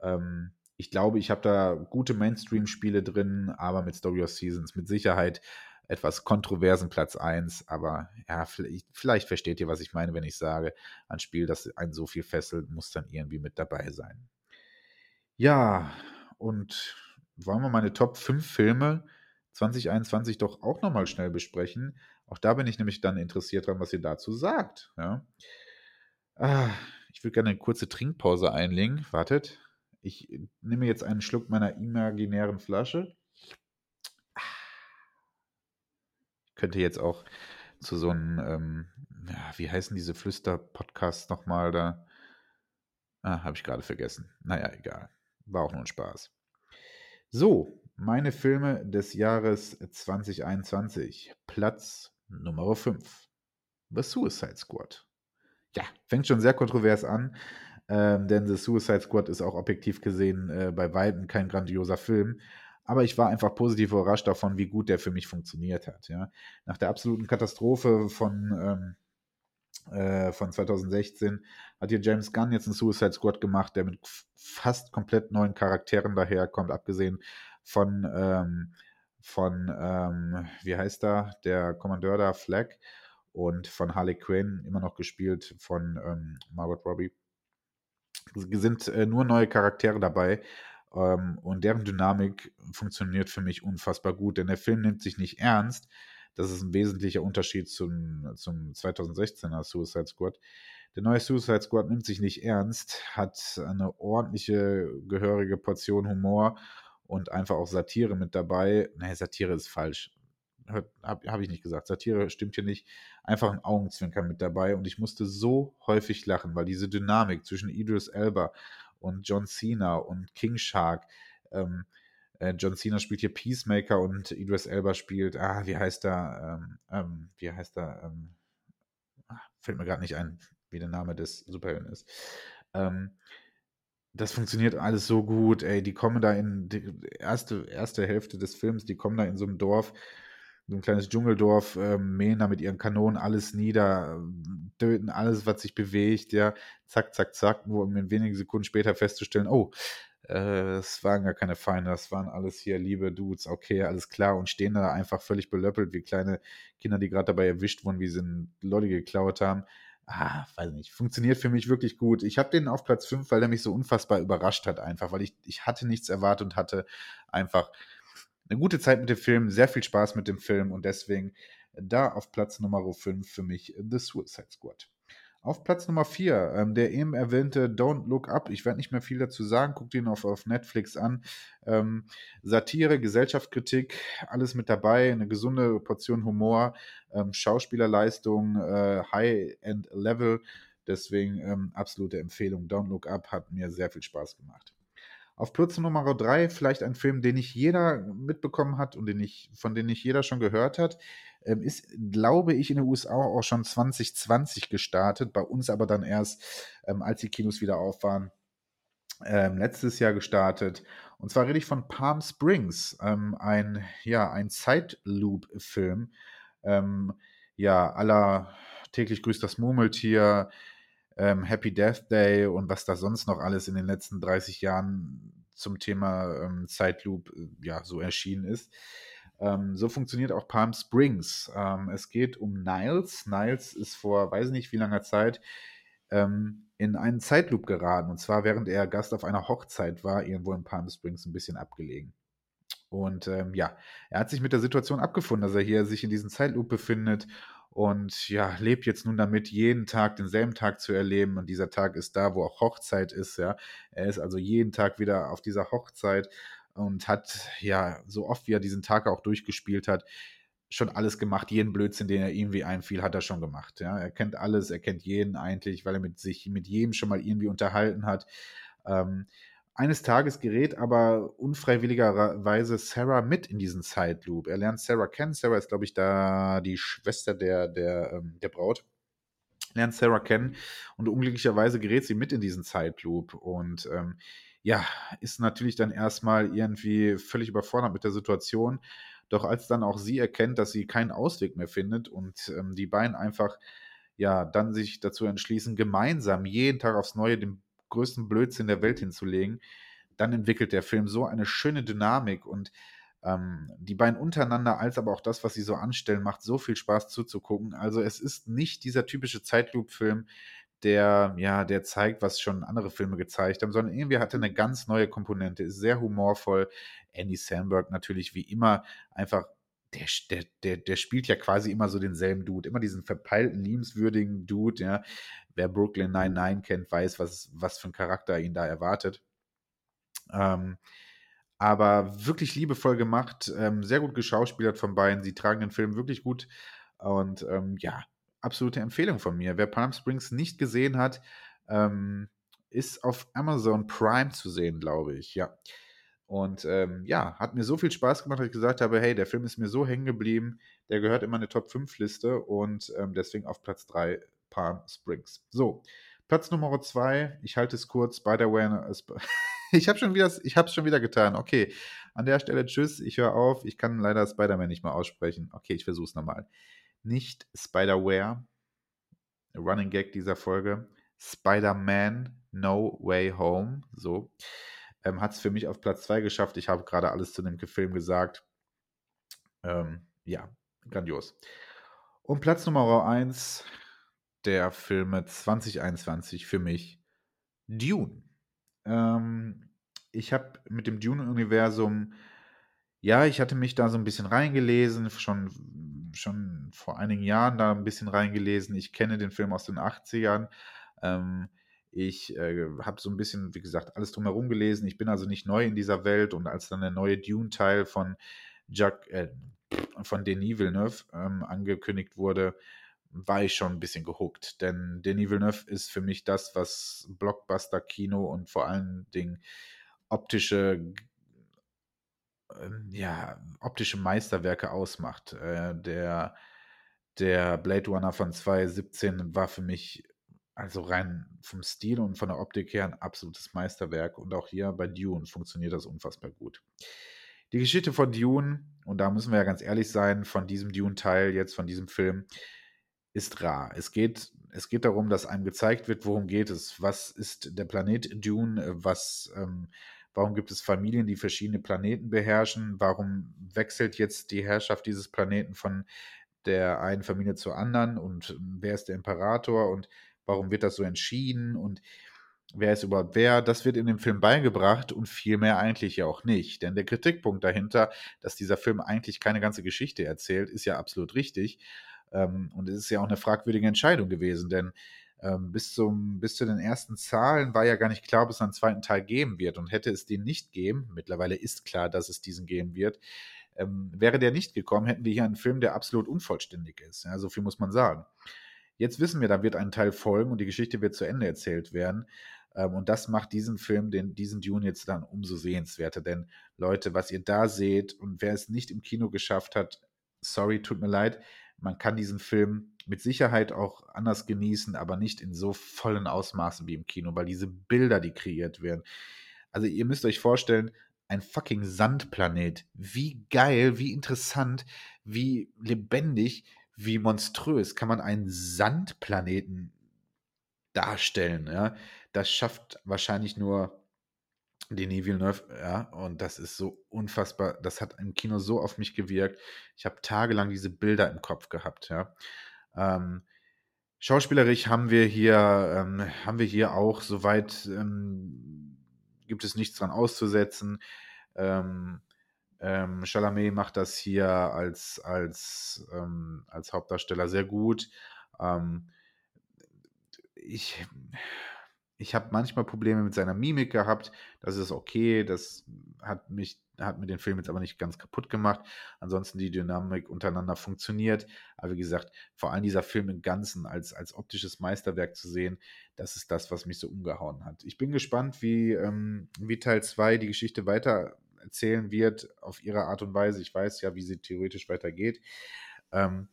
Ähm, ich glaube, ich habe da gute Mainstream-Spiele drin, aber mit Story of Seasons mit Sicherheit etwas kontroversen Platz 1. Aber ja, vielleicht, vielleicht, versteht ihr, was ich meine, wenn ich sage, ein Spiel, das einen so viel fesselt, muss dann irgendwie mit dabei sein. Ja, und wollen wir meine Top 5 Filme 2021 doch auch nochmal schnell besprechen? Auch da bin ich nämlich dann interessiert dran, was ihr dazu sagt. Ja. Ah, ich würde gerne eine kurze Trinkpause einlegen. Wartet. Ich nehme jetzt einen Schluck meiner imaginären Flasche. Ich könnte jetzt auch zu so einem, ähm, wie heißen diese Flüster-Podcasts nochmal da? Ah, habe ich gerade vergessen. Naja, egal. War auch nur ein Spaß. So, meine Filme des Jahres 2021. Platz Nummer 5. The Suicide Squad. Ja, fängt schon sehr kontrovers an. Ähm, denn The Suicide Squad ist auch objektiv gesehen äh, bei Weitem kein grandioser Film. Aber ich war einfach positiv überrascht davon, wie gut der für mich funktioniert hat. Ja. Nach der absoluten Katastrophe von, ähm, äh, von 2016 hat hier James Gunn jetzt einen Suicide Squad gemacht, der mit fast komplett neuen Charakteren daherkommt, abgesehen von, ähm, von ähm, wie heißt er, der Kommandeur da, Flag, und von Harley Quinn, immer noch gespielt von ähm, Margot Robbie sind äh, nur neue Charaktere dabei ähm, und deren Dynamik funktioniert für mich unfassbar gut, denn der Film nimmt sich nicht ernst. Das ist ein wesentlicher Unterschied zum, zum 2016er Suicide Squad. Der neue Suicide Squad nimmt sich nicht ernst, hat eine ordentliche, gehörige Portion Humor und einfach auch Satire mit dabei. Nee, Satire ist falsch. Habe hab ich nicht gesagt. Satire stimmt hier nicht. Einfach ein Augenzwinkern mit dabei. Und ich musste so häufig lachen, weil diese Dynamik zwischen Idris Elba und John Cena und King Shark, ähm, äh, John Cena spielt hier Peacemaker und Idris Elba spielt, ah, wie heißt er, ähm, ähm, wie heißt er, ähm, ah, fällt mir gerade nicht ein, wie der Name des Superhelden ist. Ähm, das funktioniert alles so gut, ey. Die kommen da in die erste, erste Hälfte des Films, die kommen da in so einem Dorf, ein kleines Dschungeldorf, äh, mähen da mit ihren Kanonen alles nieder, töten alles, was sich bewegt, ja. Zack, zack, zack, nur um in wenigen Sekunden später festzustellen, oh, äh, es waren gar keine Feinde, das waren alles hier liebe Dudes, okay, alles klar, und stehen da einfach völlig belöppelt, wie kleine Kinder, die gerade dabei erwischt wurden, wie sie Lolli geklaut haben ah, weiß nicht, funktioniert für mich wirklich gut. Ich habe den auf Platz 5, weil der mich so unfassbar überrascht hat, einfach, weil ich, ich hatte nichts erwartet und hatte einfach eine gute Zeit mit dem Film, sehr viel Spaß mit dem Film und deswegen da auf Platz Nummer 5 für mich The Suicide Squad. Auf Platz Nummer 4, ähm, der eben erwähnte Don't Look Up. Ich werde nicht mehr viel dazu sagen, guckt ihn auf, auf Netflix an. Ähm, Satire, Gesellschaftskritik, alles mit dabei, eine gesunde Portion Humor, ähm, Schauspielerleistung, äh, High-End-Level. Deswegen ähm, absolute Empfehlung. Don't Look Up hat mir sehr viel Spaß gemacht. Auf Platz Nummer 3 vielleicht ein Film, den nicht jeder mitbekommen hat und den ich, von dem nicht jeder schon gehört hat. Ähm, ist, glaube ich, in den USA auch schon 2020 gestartet, bei uns aber dann erst, ähm, als die Kinos wieder auf waren, ähm, letztes Jahr gestartet. Und zwar rede ich von Palm Springs, ähm, ein, ja, ein Zeitloop-Film. Ähm, ja, aller täglich grüßt das Murmeltier, ähm, Happy Death Day und was da sonst noch alles in den letzten 30 Jahren zum Thema ähm, Zeitloop äh, ja so erschienen ist. Ähm, so funktioniert auch Palm Springs. Ähm, es geht um Niles. Niles ist vor weiß nicht wie langer Zeit ähm, in einen Zeitloop geraten. Und zwar während er Gast auf einer Hochzeit war, irgendwo in Palm Springs ein bisschen abgelegen. Und ähm, ja, er hat sich mit der Situation abgefunden, dass er hier sich in diesem Zeitloop befindet und ja, lebt jetzt nun damit, jeden Tag denselben Tag zu erleben. Und dieser Tag ist da, wo auch Hochzeit ist, ja. Er ist also jeden Tag wieder auf dieser Hochzeit und hat ja so oft wie er diesen Tag auch durchgespielt hat, schon alles gemacht. Jeden Blödsinn, den er irgendwie einfiel, hat er schon gemacht. Ja, er kennt alles, er kennt jeden eigentlich, weil er mit sich mit jedem schon mal irgendwie unterhalten hat. Ähm, eines Tages gerät aber unfreiwilligerweise Sarah mit in diesen Zeitloop. Er lernt Sarah kennen. Sarah ist, glaube ich, da die Schwester der, der, ähm, der Braut. Lernt Sarah kennen und unglücklicherweise gerät sie mit in diesen Zeitloop. Und ähm, ja, ist natürlich dann erstmal irgendwie völlig überfordert mit der Situation. Doch als dann auch sie erkennt, dass sie keinen Ausweg mehr findet und ähm, die beiden einfach ja dann sich dazu entschließen, gemeinsam jeden Tag aufs Neue den größten Blödsinn der Welt hinzulegen, dann entwickelt der Film so eine schöne Dynamik und ähm, die beiden untereinander, als aber auch das, was sie so anstellen, macht so viel Spaß zuzugucken. Also es ist nicht dieser typische Zeitloop-Film, der, ja, der zeigt, was schon andere Filme gezeigt haben, sondern irgendwie hatte eine ganz neue Komponente, ist sehr humorvoll. Andy Samberg natürlich wie immer einfach, der, der, der, der spielt ja quasi immer so denselben Dude, immer diesen verpeilten, liebenswürdigen Dude, ja. Wer Brooklyn 99 kennt, weiß, was, was für ein Charakter ihn da erwartet. Ähm, aber wirklich liebevoll gemacht, ähm, sehr gut geschauspielert von beiden. Sie tragen den Film wirklich gut. Und ähm, ja, absolute Empfehlung von mir. Wer Palm Springs nicht gesehen hat, ähm, ist auf Amazon Prime zu sehen, glaube ich, ja. Und ähm, ja, hat mir so viel Spaß gemacht, dass ich gesagt habe, hey, der Film ist mir so hängen geblieben, der gehört in meine Top 5 Liste und ähm, deswegen auf Platz 3 Palm Springs. So, Platz Nummer 2, ich halte es kurz, Spider-Man. ich habe schon schon wieder getan. Okay, an der Stelle tschüss, ich höre auf, ich kann leider Spider-Man nicht mehr aussprechen. Okay, ich versuche es nochmal nicht Spider-Ware, Running Gag dieser Folge, Spider-Man No Way Home, so, ähm, hat es für mich auf Platz 2 geschafft. Ich habe gerade alles zu dem Film gesagt. Ähm, ja, grandios. Und Platz Nummer 1 der Filme 2021 für mich Dune. Ähm, ich habe mit dem Dune-Universum, ja, ich hatte mich da so ein bisschen reingelesen, schon schon vor einigen Jahren da ein bisschen reingelesen. Ich kenne den Film aus den 80ern. Ähm, ich äh, habe so ein bisschen, wie gesagt, alles drumherum gelesen. Ich bin also nicht neu in dieser Welt und als dann der neue Dune-Teil von Jack, äh, von Denis Villeneuve ähm, angekündigt wurde, war ich schon ein bisschen gehuckt. Denn Denis Villeneuve ist für mich das, was Blockbuster-Kino und vor allen Dingen optische, ähm, ja, optische Meisterwerke ausmacht. Äh, der, der Blade Runner von 2017 war für mich also rein vom Stil und von der Optik her ein absolutes Meisterwerk. Und auch hier bei Dune funktioniert das unfassbar gut. Die Geschichte von Dune, und da müssen wir ja ganz ehrlich sein, von diesem Dune-Teil jetzt, von diesem Film, ist rar. Es geht, es geht darum, dass einem gezeigt wird, worum geht es. Was ist der Planet Dune? Was, ähm, warum gibt es Familien, die verschiedene Planeten beherrschen? Warum wechselt jetzt die Herrschaft dieses Planeten von der einen Familie zur anderen? Und wer ist der Imperator? Und warum wird das so entschieden? Und wer ist überhaupt wer, das wird in dem Film beigebracht und viel mehr eigentlich ja auch nicht. Denn der Kritikpunkt dahinter, dass dieser Film eigentlich keine ganze Geschichte erzählt, ist ja absolut richtig. Ähm, und es ist ja auch eine fragwürdige Entscheidung gewesen, denn ähm, bis, zum, bis zu den ersten Zahlen war ja gar nicht klar, ob es einen zweiten Teil geben wird. Und hätte es den nicht geben, mittlerweile ist klar, dass es diesen geben wird, ähm, wäre der nicht gekommen, hätten wir hier einen Film, der absolut unvollständig ist. Ja, so viel muss man sagen. Jetzt wissen wir, da wird ein Teil folgen und die Geschichte wird zu Ende erzählt werden. Ähm, und das macht diesen Film, den, diesen Dune jetzt dann umso sehenswerter. Denn Leute, was ihr da seht und wer es nicht im Kino geschafft hat, sorry, tut mir leid, man kann diesen Film mit Sicherheit auch anders genießen, aber nicht in so vollen Ausmaßen wie im Kino, weil diese Bilder, die kreiert werden. Also ihr müsst euch vorstellen, ein fucking Sandplanet. Wie geil, wie interessant, wie lebendig, wie monströs kann man einen Sandplaneten darstellen. Ja? Das schafft wahrscheinlich nur Denis Villeneuve, ja, und das ist so unfassbar, das hat im Kino so auf mich gewirkt. Ich habe tagelang diese Bilder im Kopf gehabt, ja. Ähm, schauspielerisch haben wir hier, ähm, haben wir hier auch, soweit ähm, gibt es nichts dran auszusetzen. Ähm, ähm, Chalamet macht das hier als, als, ähm, als Hauptdarsteller sehr gut. Ähm, ich ich habe manchmal Probleme mit seiner Mimik gehabt. Das ist okay. Das hat mich, hat mir den Film jetzt aber nicht ganz kaputt gemacht. Ansonsten die Dynamik untereinander funktioniert. Aber wie gesagt, vor allem dieser Film im Ganzen als, als optisches Meisterwerk zu sehen, das ist das, was mich so umgehauen hat. Ich bin gespannt, wie, ähm, wie Teil 2 die Geschichte weiter erzählen wird, auf ihre Art und Weise. Ich weiß ja, wie sie theoretisch weitergeht. Ähm,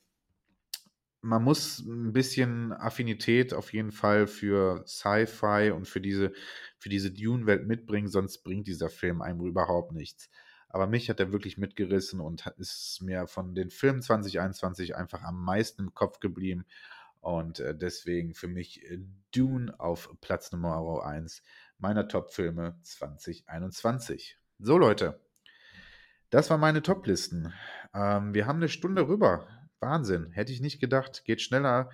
man muss ein bisschen Affinität auf jeden Fall für Sci-Fi und für diese, für diese Dune-Welt mitbringen, sonst bringt dieser Film einem überhaupt nichts. Aber mich hat er wirklich mitgerissen und ist mir von den Filmen 2021 einfach am meisten im Kopf geblieben. Und äh, deswegen für mich äh, Dune auf Platz Nummer 1 meiner Top-Filme 2021. So, Leute, das waren meine Top-Listen. Ähm, wir haben eine Stunde rüber. Wahnsinn. Hätte ich nicht gedacht. Geht schneller,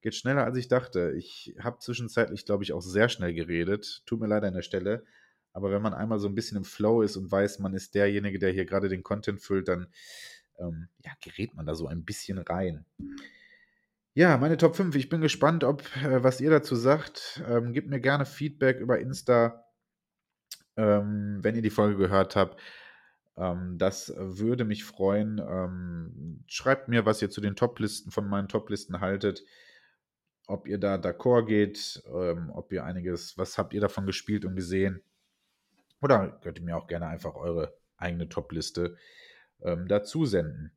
geht schneller, als ich dachte. Ich habe zwischenzeitlich, glaube ich, auch sehr schnell geredet. Tut mir leid an der Stelle. Aber wenn man einmal so ein bisschen im Flow ist und weiß, man ist derjenige, der hier gerade den Content füllt, dann ähm, ja, gerät man da so ein bisschen rein. Ja, meine Top 5. Ich bin gespannt, ob äh, was ihr dazu sagt. Ähm, gebt mir gerne Feedback über Insta, ähm, wenn ihr die Folge gehört habt. Ähm, das würde mich freuen. Ähm, schreibt mir, was ihr zu den Top-Listen von meinen Top-Listen haltet. Ob ihr da d'accord geht, ähm, ob ihr einiges, was habt ihr davon gespielt und gesehen? Oder könnt ihr mir auch gerne einfach eure eigene Top-Liste ähm, dazu senden.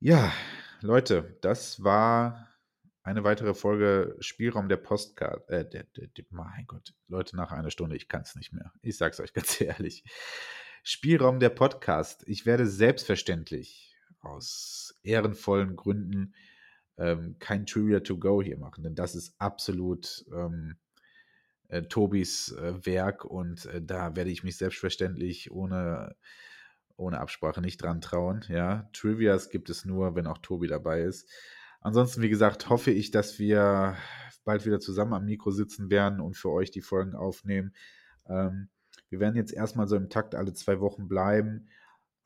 Ja, Leute, das war eine weitere Folge Spielraum der Postcard. Äh, der, der, der, mein Gott, Leute, nach einer Stunde, ich kann es nicht mehr. Ich sag's euch ganz ehrlich. Spielraum der Podcast. Ich werde selbstverständlich aus ehrenvollen Gründen ähm, kein Trivia to Go hier machen, denn das ist absolut ähm, äh, Tobis äh, Werk und äh, da werde ich mich selbstverständlich ohne, ohne Absprache nicht dran trauen. Ja, Trivias gibt es nur, wenn auch Tobi dabei ist. Ansonsten, wie gesagt, hoffe ich, dass wir bald wieder zusammen am Mikro sitzen werden und für euch die Folgen aufnehmen. Ähm, wir werden jetzt erstmal so im Takt alle zwei Wochen bleiben.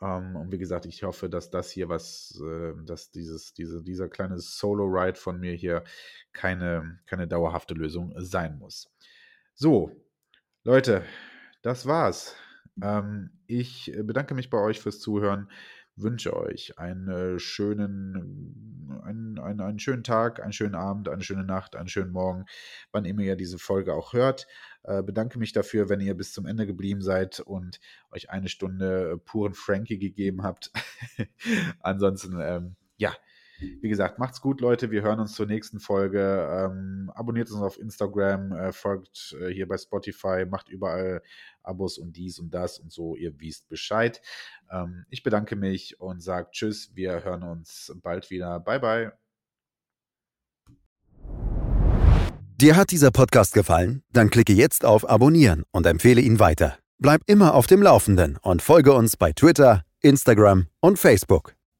Ähm, und wie gesagt, ich hoffe, dass das hier was, äh, dass dieses, diese, dieser kleine Solo-Ride von mir hier keine, keine dauerhafte Lösung sein muss. So, Leute, das war's. Ähm, ich bedanke mich bei euch fürs Zuhören wünsche euch einen schönen, einen, einen, einen schönen Tag, einen schönen Abend, eine schöne Nacht, einen schönen Morgen, wann immer ihr diese Folge auch hört. Äh, bedanke mich dafür, wenn ihr bis zum Ende geblieben seid und euch eine Stunde puren Frankie gegeben habt. Ansonsten, ähm, ja, wie gesagt, macht's gut, Leute. Wir hören uns zur nächsten Folge. Ähm, abonniert uns auf Instagram, äh, folgt äh, hier bei Spotify, macht überall Abos und dies und das und so. Ihr wisst Bescheid. Ähm, ich bedanke mich und sage Tschüss. Wir hören uns bald wieder. Bye, bye. Dir hat dieser Podcast gefallen? Dann klicke jetzt auf Abonnieren und empfehle ihn weiter. Bleib immer auf dem Laufenden und folge uns bei Twitter, Instagram und Facebook.